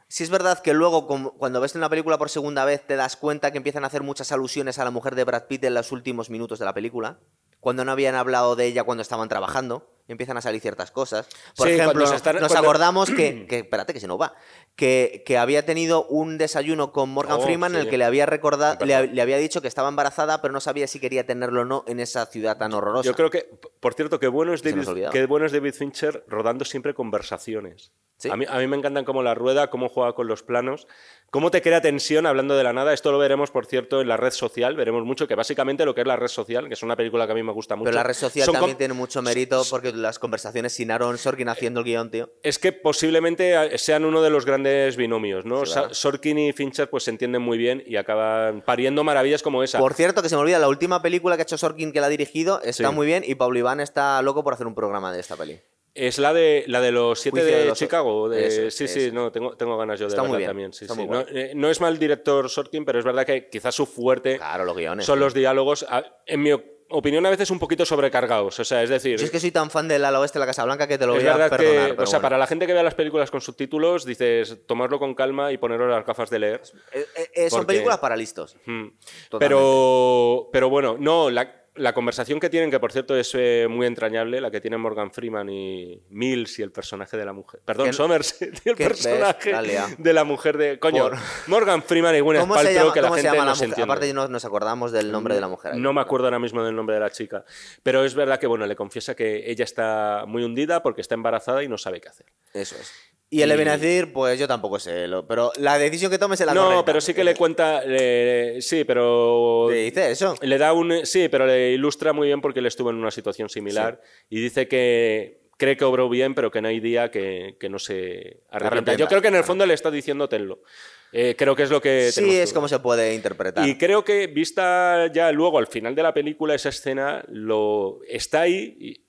Si es verdad que luego, cuando ves una película por segunda vez, te das cuenta que empiezan a hacer muchas alusiones a la mujer de Brad Pitt en los últimos minutos de la película, cuando no habían hablado de ella cuando estaban trabajando, empiezan a salir ciertas cosas. Por Sí, ejemplo, nos cuando- acordamos que, que- espérate, que se nos va, que, que había tenido un desayuno con Morgan Oh, Freeman en el que le había recordado, le, había dicho que estaba embarazada, pero no sabía si quería tenerlo o no en esa ciudad tan horrorosa. Yo creo que, por cierto, que bueno es David, qué bueno es David Fincher rodando siempre conversaciones. Sí. A, mí, a mí me encantan cómo la rueda, cómo juega con los planos, cómo te crea tensión hablando de la nada. Esto lo veremos, por cierto, en la red social. Veremos mucho que básicamente lo que es la red social, que es una película que a mí me gusta mucho. Pero la red social también tiene mucho mérito porque las conversaciones sin Aaron Sorkin haciendo el guion, tío. Es que posiblemente eh, sean uno de los grandes binomios, ¿no? Sí. Sorkin y Fincher pues se entienden muy bien y acaban pariendo maravillas como esa. Por cierto, que se me olvida, la última película que ha hecho Sorkin que la ha dirigido está Sí. muy bien y Pablo Iván está loco por hacer un programa de esta peli. Es la de la de los siete Juicio de, de los- Chicago. de- Eso es, sí, eso sí, no, tengo, tengo ganas yo de Está muy verla bien, también. sí, está sí. muy No, guay. eh, no es mal director Sorkin, pero es verdad que quizás su fuerte Claro, los guiones. son los diálogos, en mi opinión, a veces un poquito sobrecargados. O sea, es decir, Yo es que soy tan fan del ala oeste de la Casa Blanca que te lo voy a verdad perdonar. que, o sea, bueno. para la gente que vea las películas con subtítulos, dices, tomarlo con calma y poneros las gafas de leer. Eh, eh, eh, son porque- películas para listos. Mm. Totalmente. Pero, pero bueno, no, la, la conversación que tienen, que por cierto es eh, muy entrañable, la que tienen Morgan Freeman y Mills y el personaje de la mujer. Perdón, ¿Qué- Somerset y el personaje de la mujer de. Coño, Por- Morgan Freeman y Gwyneth ¿Cómo se Paltrow, llama, que la cómo se gente llama no la se entiende. Aparte, no nos acordamos del nombre de la mujer. No me acuerdo ahora mismo del nombre de la chica. Pero es verdad que, bueno, le confiesa que ella está muy hundida porque está embarazada y no sabe qué hacer. Eso es. Y a decir, pues yo tampoco sé, lo- pero la decisión que tomes es la no, correcta. pero sí que le cuenta. le- sí, pero. Le dice eso. Le da un. Sí, pero le ilustra muy bien porque él estuvo en una situación similar y dice que cree que obró bien, pero que no hay día que, que no se arrepienta. Arrepienta, Yo creo que en el fondo le está diciendo tenlo. Eh, creo que es lo que. Sí, tenemos es que como se puede interpretar. y creo que vista ya luego al final de la película esa escena lo está ahí y-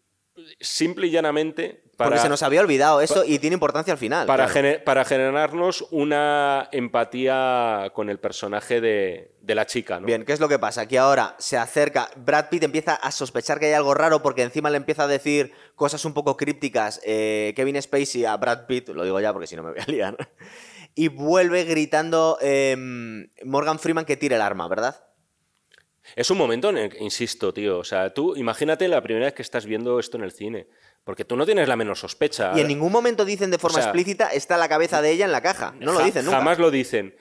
simple y llanamente para Porque se nos había olvidado eso y tiene importancia al final. para, claro. gener- para generarnos una empatía con el personaje de, de la chica, ¿no? Bien, ¿qué es lo que pasa? Que ahora se acerca, Brad Pitt empieza a sospechar que hay algo raro porque encima le empieza a decir cosas un poco crípticas eh, Kevin Spacey a Brad Pitt, lo digo ya porque si no me voy a liar, y vuelve gritando em, Morgan Freeman que tire el arma, ¿verdad? Es un momento en el que, insisto, tío, o sea, tú imagínate la primera vez que estás viendo esto en el cine, porque tú no tienes la menor sospecha. Y en ningún momento dicen de forma O sea, explícita está la cabeza de ella en la caja. No lo dicen nunca. Jamás lo dicen.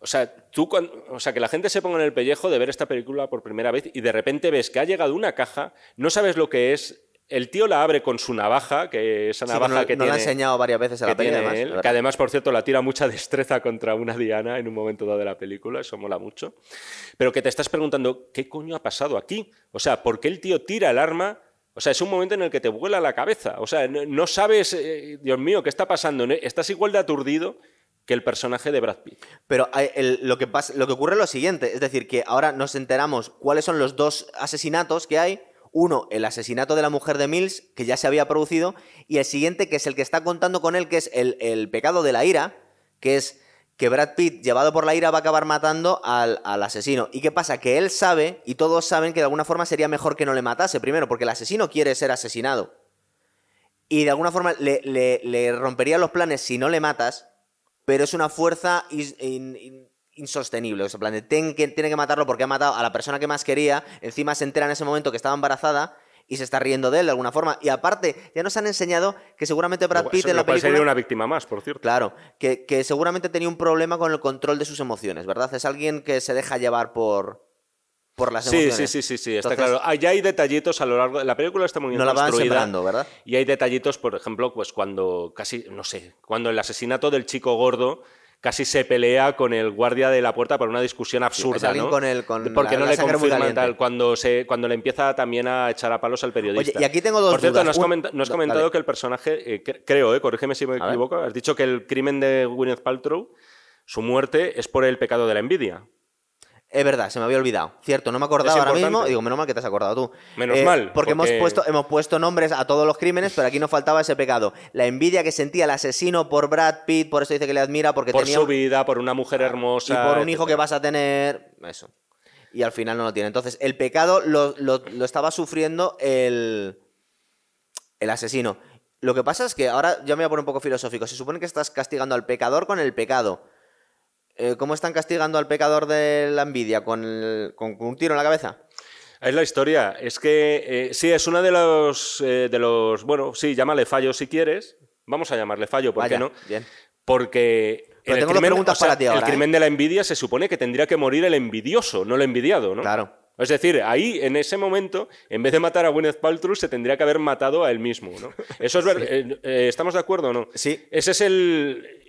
O sea, tú o sea, que la gente se ponga en el pellejo de ver esta película por primera vez y de repente ves que ha llegado una caja, no sabes lo que es. El tío la abre con su navaja, que esa Sí, navaja no, que no tiene. la ha enseñado varias veces a la peli, tiene además. él, que además, por cierto, la tira mucha destreza contra una diana en un momento dado de la película, eso mola mucho. Pero que te estás preguntando, ¿qué coño ha pasado aquí? O sea, ¿por qué el tío tira el arma? O sea, es un momento en el que te vuela la cabeza. O sea, no, sabes, eh, Dios mío, qué está pasando. Estás igual de aturdido que el personaje de Brad Pitt. Pero el- lo, que pasa, lo que ocurre es lo siguiente, es decir, que ahora nos enteramos cuáles son los dos asesinatos que hay. Uno, el asesinato de la mujer de Mills, que ya se había producido, y el siguiente, que es el que está contando con él, que es el, el pecado de la ira, que es que Brad Pitt, llevado por la ira, va a acabar matando al, al asesino. ¿Y qué pasa? Que él sabe, y todos saben que de alguna forma sería mejor que no le matase, primero, porque el asesino quiere ser asesinado. Y de alguna forma le, le- rompería los planes si no le matas, pero es una fuerza insostenible. O sea, en plan de, "Ten que, tiene que matarlo porque ha matado a la persona que más quería, encima se entera en ese momento que estaba embarazada y se está riendo de él de alguna forma. Y aparte, ya nos han enseñado que seguramente Brad Pitt en la película... sería una víctima más, por cierto. Claro, que, que seguramente tenía un problema con el control de sus emociones, ¿verdad? Es alguien que se deja llevar por, por las Sí, emociones. sí, sí, sí, sí, está Entonces, claro. Ah, ya hay detallitos a lo largo la película está muy bien No la van sembrando, ¿verdad? Y hay detallitos, por ejemplo, pues cuando casi, no sé, cuando el asesinato del chico gordo casi se pelea con el guardia de la puerta por una discusión absurda, alguien ¿no? con el- con Porque la- no la le confirman tal, cuando se cuando le empieza también a echar a palos al periodista. Oye, y aquí tengo dos Por cierto, dudas. no has, Un- comenta- no has da- comentado dale. que el personaje, eh, cre- creo, eh, corrígeme si me equivoco, has dicho que el crimen de Gwyneth Paltrow, su muerte es por el pecado de la envidia. Es verdad, se me había olvidado. Cierto, no me acordaba ahora mismo. Digo, menos mal que te has acordado tú. Eh, Menos mal, Porque, hemos, puesto, hemos puesto nombres a todos los crímenes, pero aquí nos faltaba ese pecado. La envidia que sentía el asesino por Brad Pitt, por eso dice que le admira, porque Por tenía su vida, por una mujer hermosa. y por un hijo que vas a tener. Eso. Y al final no lo tiene. Entonces, el pecado lo, lo- lo estaba sufriendo el, el asesino. Lo que pasa es que ahora ya me voy a poner un poco filosófico. Se supone que estás castigando al pecador con el pecado. Eh, ¿Cómo están castigando al pecador de la envidia? ¿Con, el- con- con un tiro en la cabeza? Es la historia. Es que eh, sí, es una de los, eh, de los. Bueno, sí, llámale fallo si quieres. Vamos a llamarle fallo, ¿por Vaya, qué no? bien. Porque. Pero en el tengo dos crimen- preguntas o sea, para ti ahora, El crimen de la envidia se supone que tendría que morir el envidioso, no el envidiado, ¿no? Claro. Es decir, ahí, en ese momento, en vez de matar a Gwyneth Paltrow, se tendría que haber matado a él mismo, ¿no? Eso es verdad. ¿Estamos de acuerdo o no? Sí. Ese es el.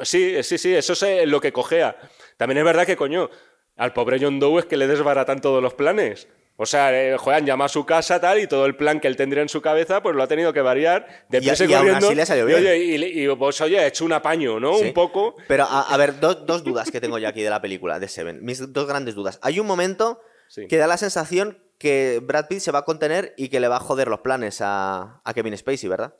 Sí, sí, sí, eso es lo que cojea. También es verdad que, coño, al pobre John Doe es que le desbaratan todos los planes. O sea, eh, Joan llama a su casa tal y todo el plan que él tendría en su cabeza, pues lo ha tenido que variar. Deprisa Y- y aún corriendo. así le salió y, bien. oye, y, y, pues, oye, ha hecho un apaño, ¿no? Sí. Un poco. Pero, a, a ver, dos, dos dudas que tengo yo aquí de la película, de Seven. Mis dos grandes dudas. Hay un momento Sí. que da la sensación que Brad Pitt se va a contener y que le va a joder los planes a, a Kevin Spacey, ¿verdad?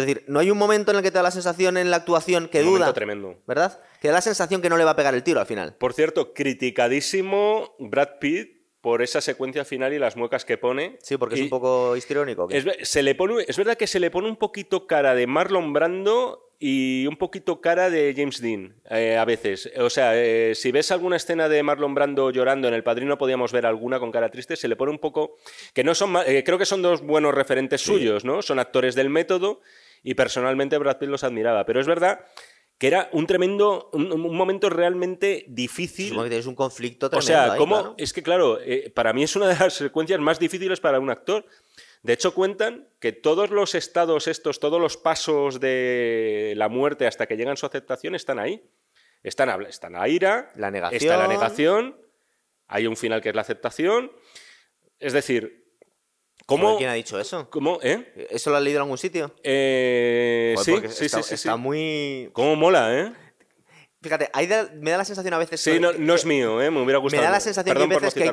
Es decir, no hay un momento en el que te da la sensación en la actuación que Un duda. tremendo. ¿Verdad? Que da la sensación que no le va a pegar el tiro al final. Por cierto, criticadísimo Brad Pitt por esa secuencia final y las muecas que pone. Sí, porque es un poco histriónico. Es, ve- se le pone, es verdad que se le pone un poquito cara de Marlon Brando y un poquito cara de James Dean eh, a veces. O sea, eh, si ves alguna escena de Marlon Brando llorando en El Padrino, podíamos ver alguna con cara triste, se le pone un poco... Que no son... eh, creo que son dos buenos referentes suyos, ¿no? Son actores del método y personalmente Brad Pitt los admiraba. Pero es verdad que era un tremendo... Un, un momento realmente difícil Supongo que tienes un conflicto o tremendo sea, ahí, ¿cómo? claro. Es que, claro, eh, para mí es una de las secuencias más difíciles para un actor. De hecho, cuentan que todos los estados estos, todos los pasos de la muerte hasta que llegan su aceptación están ahí. Están, están la ira, La negación. está la negación, hay un final que es la aceptación. Es decir, ¿cómo...? ¿Quién ha dicho eso? cómo eh? ¿Eso lo has leído en algún sitio? Eh, Joder, sí, sí, está, sí, sí, está sí. muy... ¿Cómo mola, eh? Fíjate, ahí da- me da la sensación a veces... Sí, que- no, no es mío, eh, me hubiera Me gustado. da la sensación Perdón que no veces que hay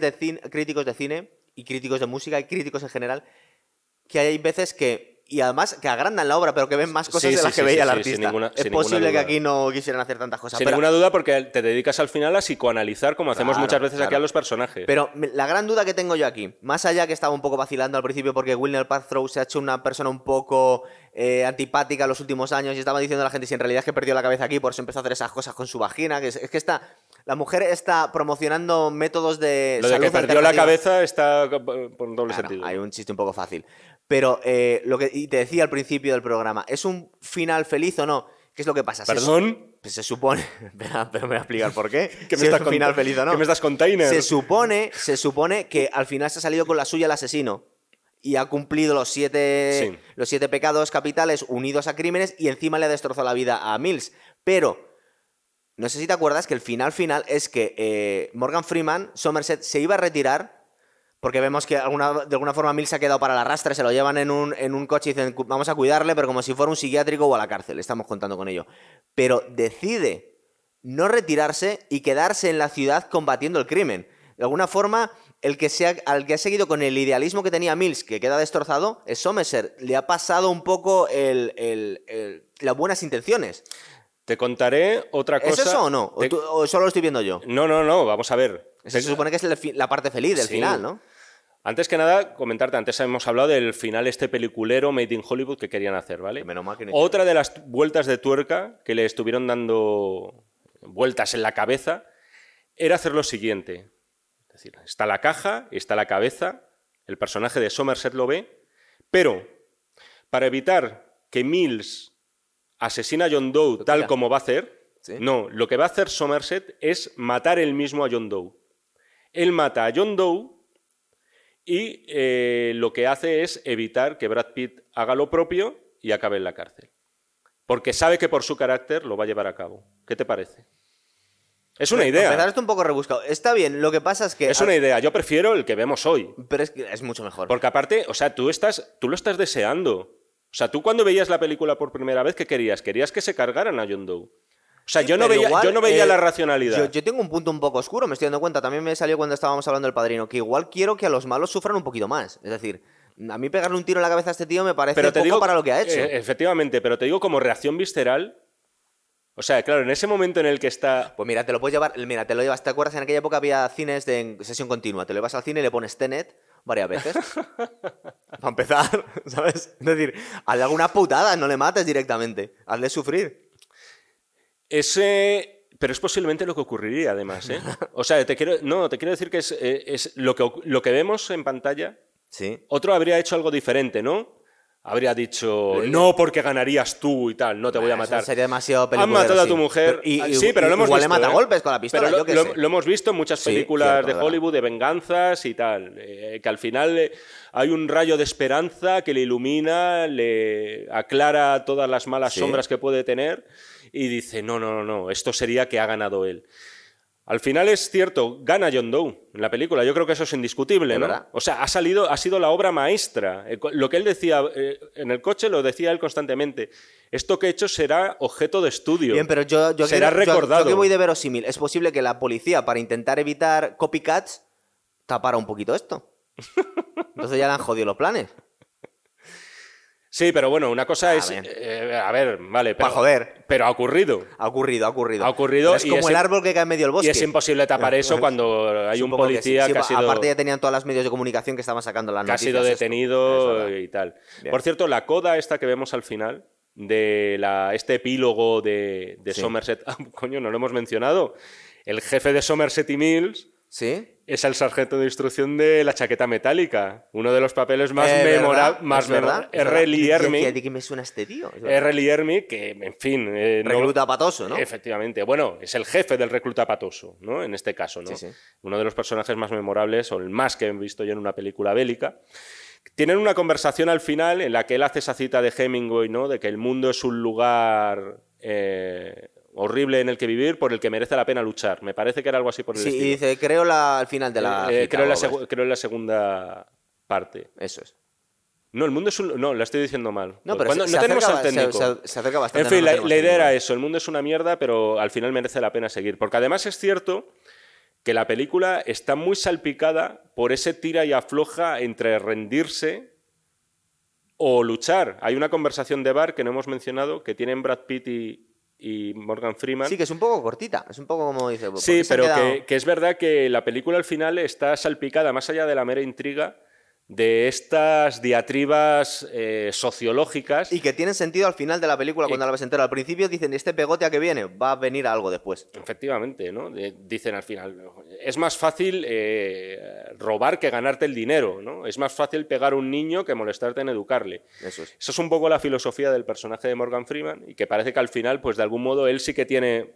de, cine, críticos de cine y críticos de música y críticos en general que hay veces que... Y además que agrandan la obra, pero que ven más cosas Sí, de sí, las que sí, veía el artista. sin ninguna- es posible que aquí no quisieran hacer tantas cosas. Sin pero, ninguna duda, porque te dedicas al final a psicoanalizar, como hacemos muchas veces aquí a los personajes. pero la gran duda que tengo yo aquí, más allá que estaba un poco vacilando al principio porque Wilner Paltrow se ha hecho una persona un poco eh, antipática en los últimos años y estaba diciendo a la gente si en realidad es que perdió la cabeza aquí, por eso empezó a hacer esas cosas con su vagina, que es, es que está... La mujer está promocionando métodos de... Lo de que perdió la cabeza está eh, por doble Claro, sentido. Hay un chiste un poco fácil. Pero eh, lo que y te decía al principio del programa, ¿es un final feliz o no? ¿Qué es lo que pasa? Se- ¿Perdón? pues se supone. Espera, pero me voy a explicar por qué. ¿Qué si me es estás un final feliz o no. ¿Qué me estás container? Se supone, se supone que al final se ha salido con la suya el asesino. Y ha cumplido los siete, Sí. los siete pecados capitales unidos a crímenes y encima le ha destrozado la vida a Mills. Pero, no sé si te acuerdas que el final final es que eh, Morgan Freeman, Somerset, se iba a retirar Porque vemos que alguna, de alguna forma Mil se ha quedado para la rastra, se lo llevan en un, en un coche y dicen, "Cu- vamos a cuidarle, pero como si fuera un psiquiátrico o a la cárcel, estamos contando con ello. Pero decide no retirarse y quedarse en la ciudad combatiendo el crimen. De alguna forma, el que se ha- al que ha seguido con el idealismo que tenía Mills, que queda destrozado, es Somerset. Le ha pasado un poco el- el- el- las buenas intenciones. Te contaré otra cosa. ¿Es eso o no? ¿O, Te- tú- o solo lo estoy viendo yo? No, no, no, vamos a ver. Se supone que es la parte feliz del Sí. final, ¿no? Antes que nada, comentarte, antes hemos hablado del final este peliculero Made in Hollywood que querían hacer, ¿vale? Menos mal que no Otra de las vueltas de tuerca que le estuvieron dando vueltas en la cabeza era hacer lo siguiente. Es decir, está la caja, está la cabeza, el personaje de Somerset lo ve, pero para evitar que Mills asesina a John Doe tal como va a hacer, Sí. no, lo que va a hacer Somerset es matar él mismo a John Doe. Él mata a John Doe y eh, lo que hace es evitar que Brad Pitt haga lo propio y acabe en la cárcel. Porque sabe que por su carácter lo va a llevar a cabo. ¿Qué te parece? Es una Para empezar, idea. esto un poco rebuscado. Está bien, lo que pasa es que... Es una idea. Yo prefiero el que vemos hoy. Pero es que es mucho mejor. Porque aparte, o sea, tú, estás, tú lo estás deseando. O sea, tú cuando veías la película por primera vez, ¿qué querías? Querías que se cargaran a John Doe. O sea, yo, no pero veía, igual, yo no veía eh, la racionalidad. Yo, yo tengo un punto un poco oscuro, me estoy dando cuenta. También me salió cuando estábamos hablando del padrino, que igual quiero que a los malos sufran un poquito más. Es decir, a mí pegarle un tiro en la cabeza a este tío me parece pero te poco digo, para lo que ha hecho. eh, efectivamente, pero te digo como reacción visceral. O sea, claro, en ese momento en el que está. Pues mira, te lo puedes llevar, mira, te lo llevas, ¿te acuerdas? En aquella época había cines de sesión continua, te lo llevas al cine y le pones Tenet varias veces. Para empezar, ¿sabes? Es decir, hazle alguna putada, no le mates directamente, hazle sufrir. Ese. Pero es posiblemente lo que ocurriría, además, ¿eh? O sea, te quiero. No, te quiero decir que es, eh, es lo, que, lo que vemos en pantalla. Sí. Otro habría hecho algo diferente, ¿no? Habría dicho, no porque ganarías tú y tal, no te voy a Eso matar. Sería demasiado Han matado a sí. tu mujer. Pero- y- Ah, y- sí, pero lo hemos igual visto. le mata ¿eh? golpes con la pistola, Pero lo, yo qué lo- sé. lo hemos visto en muchas Sí, películas cierto, de verdad. Hollywood de venganzas y tal. eh, que al final eh, hay un rayo de esperanza que le ilumina, le aclara todas las malas Sí. sombras que puede tener y dice: No, no, no, no, esto sería que ha ganado él. Al final es cierto, gana John Doe en la película. Yo creo que eso es indiscutible, ¿no? O sea, ha salido, ha sido la obra maestra. Eh, Lo que él decía eh, en el coche lo decía él constantemente. Esto que he hecho será objeto de estudio. Bien, pero yo, yo será quiero- yo- recordado. Yo, que voy de verosímil. Es posible que la policía, para intentar evitar copycats, tapara un poquito esto. Entonces ya le han jodido los planes. Sí, pero bueno, una cosa A es. ver. eh, a ver, vale. Pero, Pa' joder. Pero ha ocurrido. Ha ocurrido, ha ocurrido. Ha ocurrido Pero es como el árbol que cae en medio del bosque. Y es imposible tapar eso cuando hay un que policía sí. que, ha sido. Aparte ya tenían todas las medios de comunicación que estaban sacando las que ha sido detenido y tal. Bien. Por cierto, la coda esta que vemos al final de la, este epílogo de, de Sí. Somerset, ah, coño, no lo hemos mencionado. El jefe de Somerset y Mills ¿Sí? es el sargento de instrucción de la chaqueta metálica, uno de los papeles más Eh, memorables. Más Es verdad, memora- es verdad. R. Ermey. ¿De qué me suena este tío? R. Que, en fin. eh, no- Recluta patoso, ¿no? Efectivamente. Bueno, es el jefe del recluta patoso, ¿no? En este caso, ¿no? Sí, sí. Uno de los personajes más memorables, o el más que he visto yo en una película bélica. Tienen una conversación al final en la que él hace esa cita de Hemingway, ¿no? De que el mundo es un lugar eh, horrible en el que vivir, por el que merece la pena luchar. Me parece que era algo así por el Sí, y estilo. dice, creo la, al final de la. Eh, cita creo, en la creo en la segunda parte. Eso es. No, el mundo es un... No, la estoy diciendo mal. No, pero Cuando- se, no se tenemos acerca, al técnico. se- se acerca bastante. En fin, no la, la idea era eso, el mundo es una mierda, pero al final merece la pena seguir. Porque además es cierto que la película está muy salpicada por ese tira y afloja entre rendirse o luchar. Hay una conversación de bar que no hemos mencionado que tienen Brad Pitt y, y Morgan Freeman. Sí, que es un poco cortita. Es un poco como dice. ¿por Sí, pero que, que es verdad que la película al final está salpicada, más allá de la mera intriga, de estas diatribas eh, sociológicas. Y que tienen sentido al final de la película cuando la ves entera. Al principio dicen, este pegote a que viene, va a venir algo después. Efectivamente, ¿no? De- dicen al final, es más fácil eh, robar que ganarte el dinero, ¿no? Es más fácil pegar a un niño que molestarte en educarle. Eso es. Eso es un poco la filosofía del personaje de Morgan Freeman y que parece que al final, pues de algún modo, él sí que tiene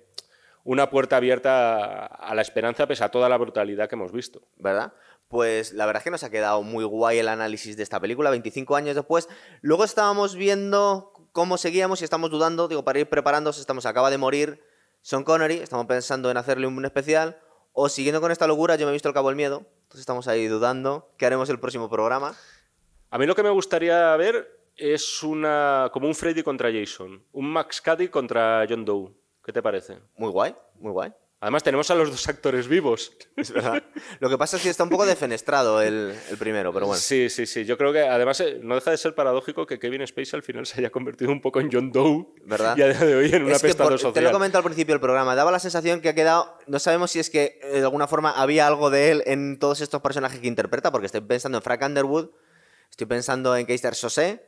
una puerta abierta a- a la esperanza pese a toda la brutalidad que hemos visto. ¿Verdad? Pues la verdad es que nos ha quedado muy guay el análisis de esta película, 25 años después. Luego estábamos viendo cómo seguíamos y estamos dudando, digo, para ir preparándose, estamos, acaba de morir Sean Connery, estamos pensando en hacerle un especial, o siguiendo con esta locura, yo me he visto El Cabo del Miedo, Entonces estamos ahí dudando. ¿Qué haremos el próximo programa? A mí lo que me gustaría ver es una como un Freddy contra Jason, un Max Cady contra John Doe. ¿Qué te parece? Muy guay, muy guay. Además tenemos a los dos actores vivos. Es verdad. Lo que pasa es que está un poco defenestrado el, el primero, pero bueno. Sí, sí, sí. Yo creo que además eh, no deja de ser paradójico que Kevin Spacey al final se haya convertido un poco en John Doe. ¿Verdad? Y a día de hoy en un apestado por- te lo social. comentado al principio del programa, daba la sensación que ha quedado, no sabemos si es que eh, de alguna forma había algo de él en todos estos personajes que interpreta, porque estoy pensando en Frank Underwood, estoy pensando en Keister Sosé,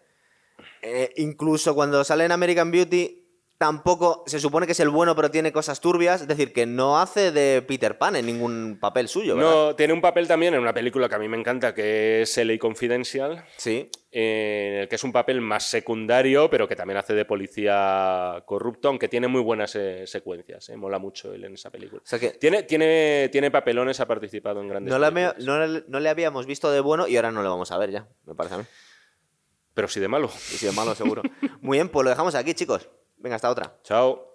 eh, incluso cuando sale en American Beauty, tampoco se supone que es el bueno, pero tiene cosas turbias, es decir, que no hace de Peter Pan en ningún papel suyo, ¿verdad? No, tiene un papel también en una película que a mí me encanta, que es LA Confidential, Sí, en el que es un papel más secundario, pero que también hace de policía corrupto, aunque tiene muy buenas eh, secuencias. eh, Mola mucho él en esa película. o sea que Tiene, tiene, tiene papelones, ha participado en grandes no le, no le- no le habíamos visto de bueno y ahora no le vamos a ver ya, me parece a mí. Pero sí de malo. Y si de malo, seguro. Muy bien, pues lo dejamos aquí, chicos. Venga, hasta otra. Chao.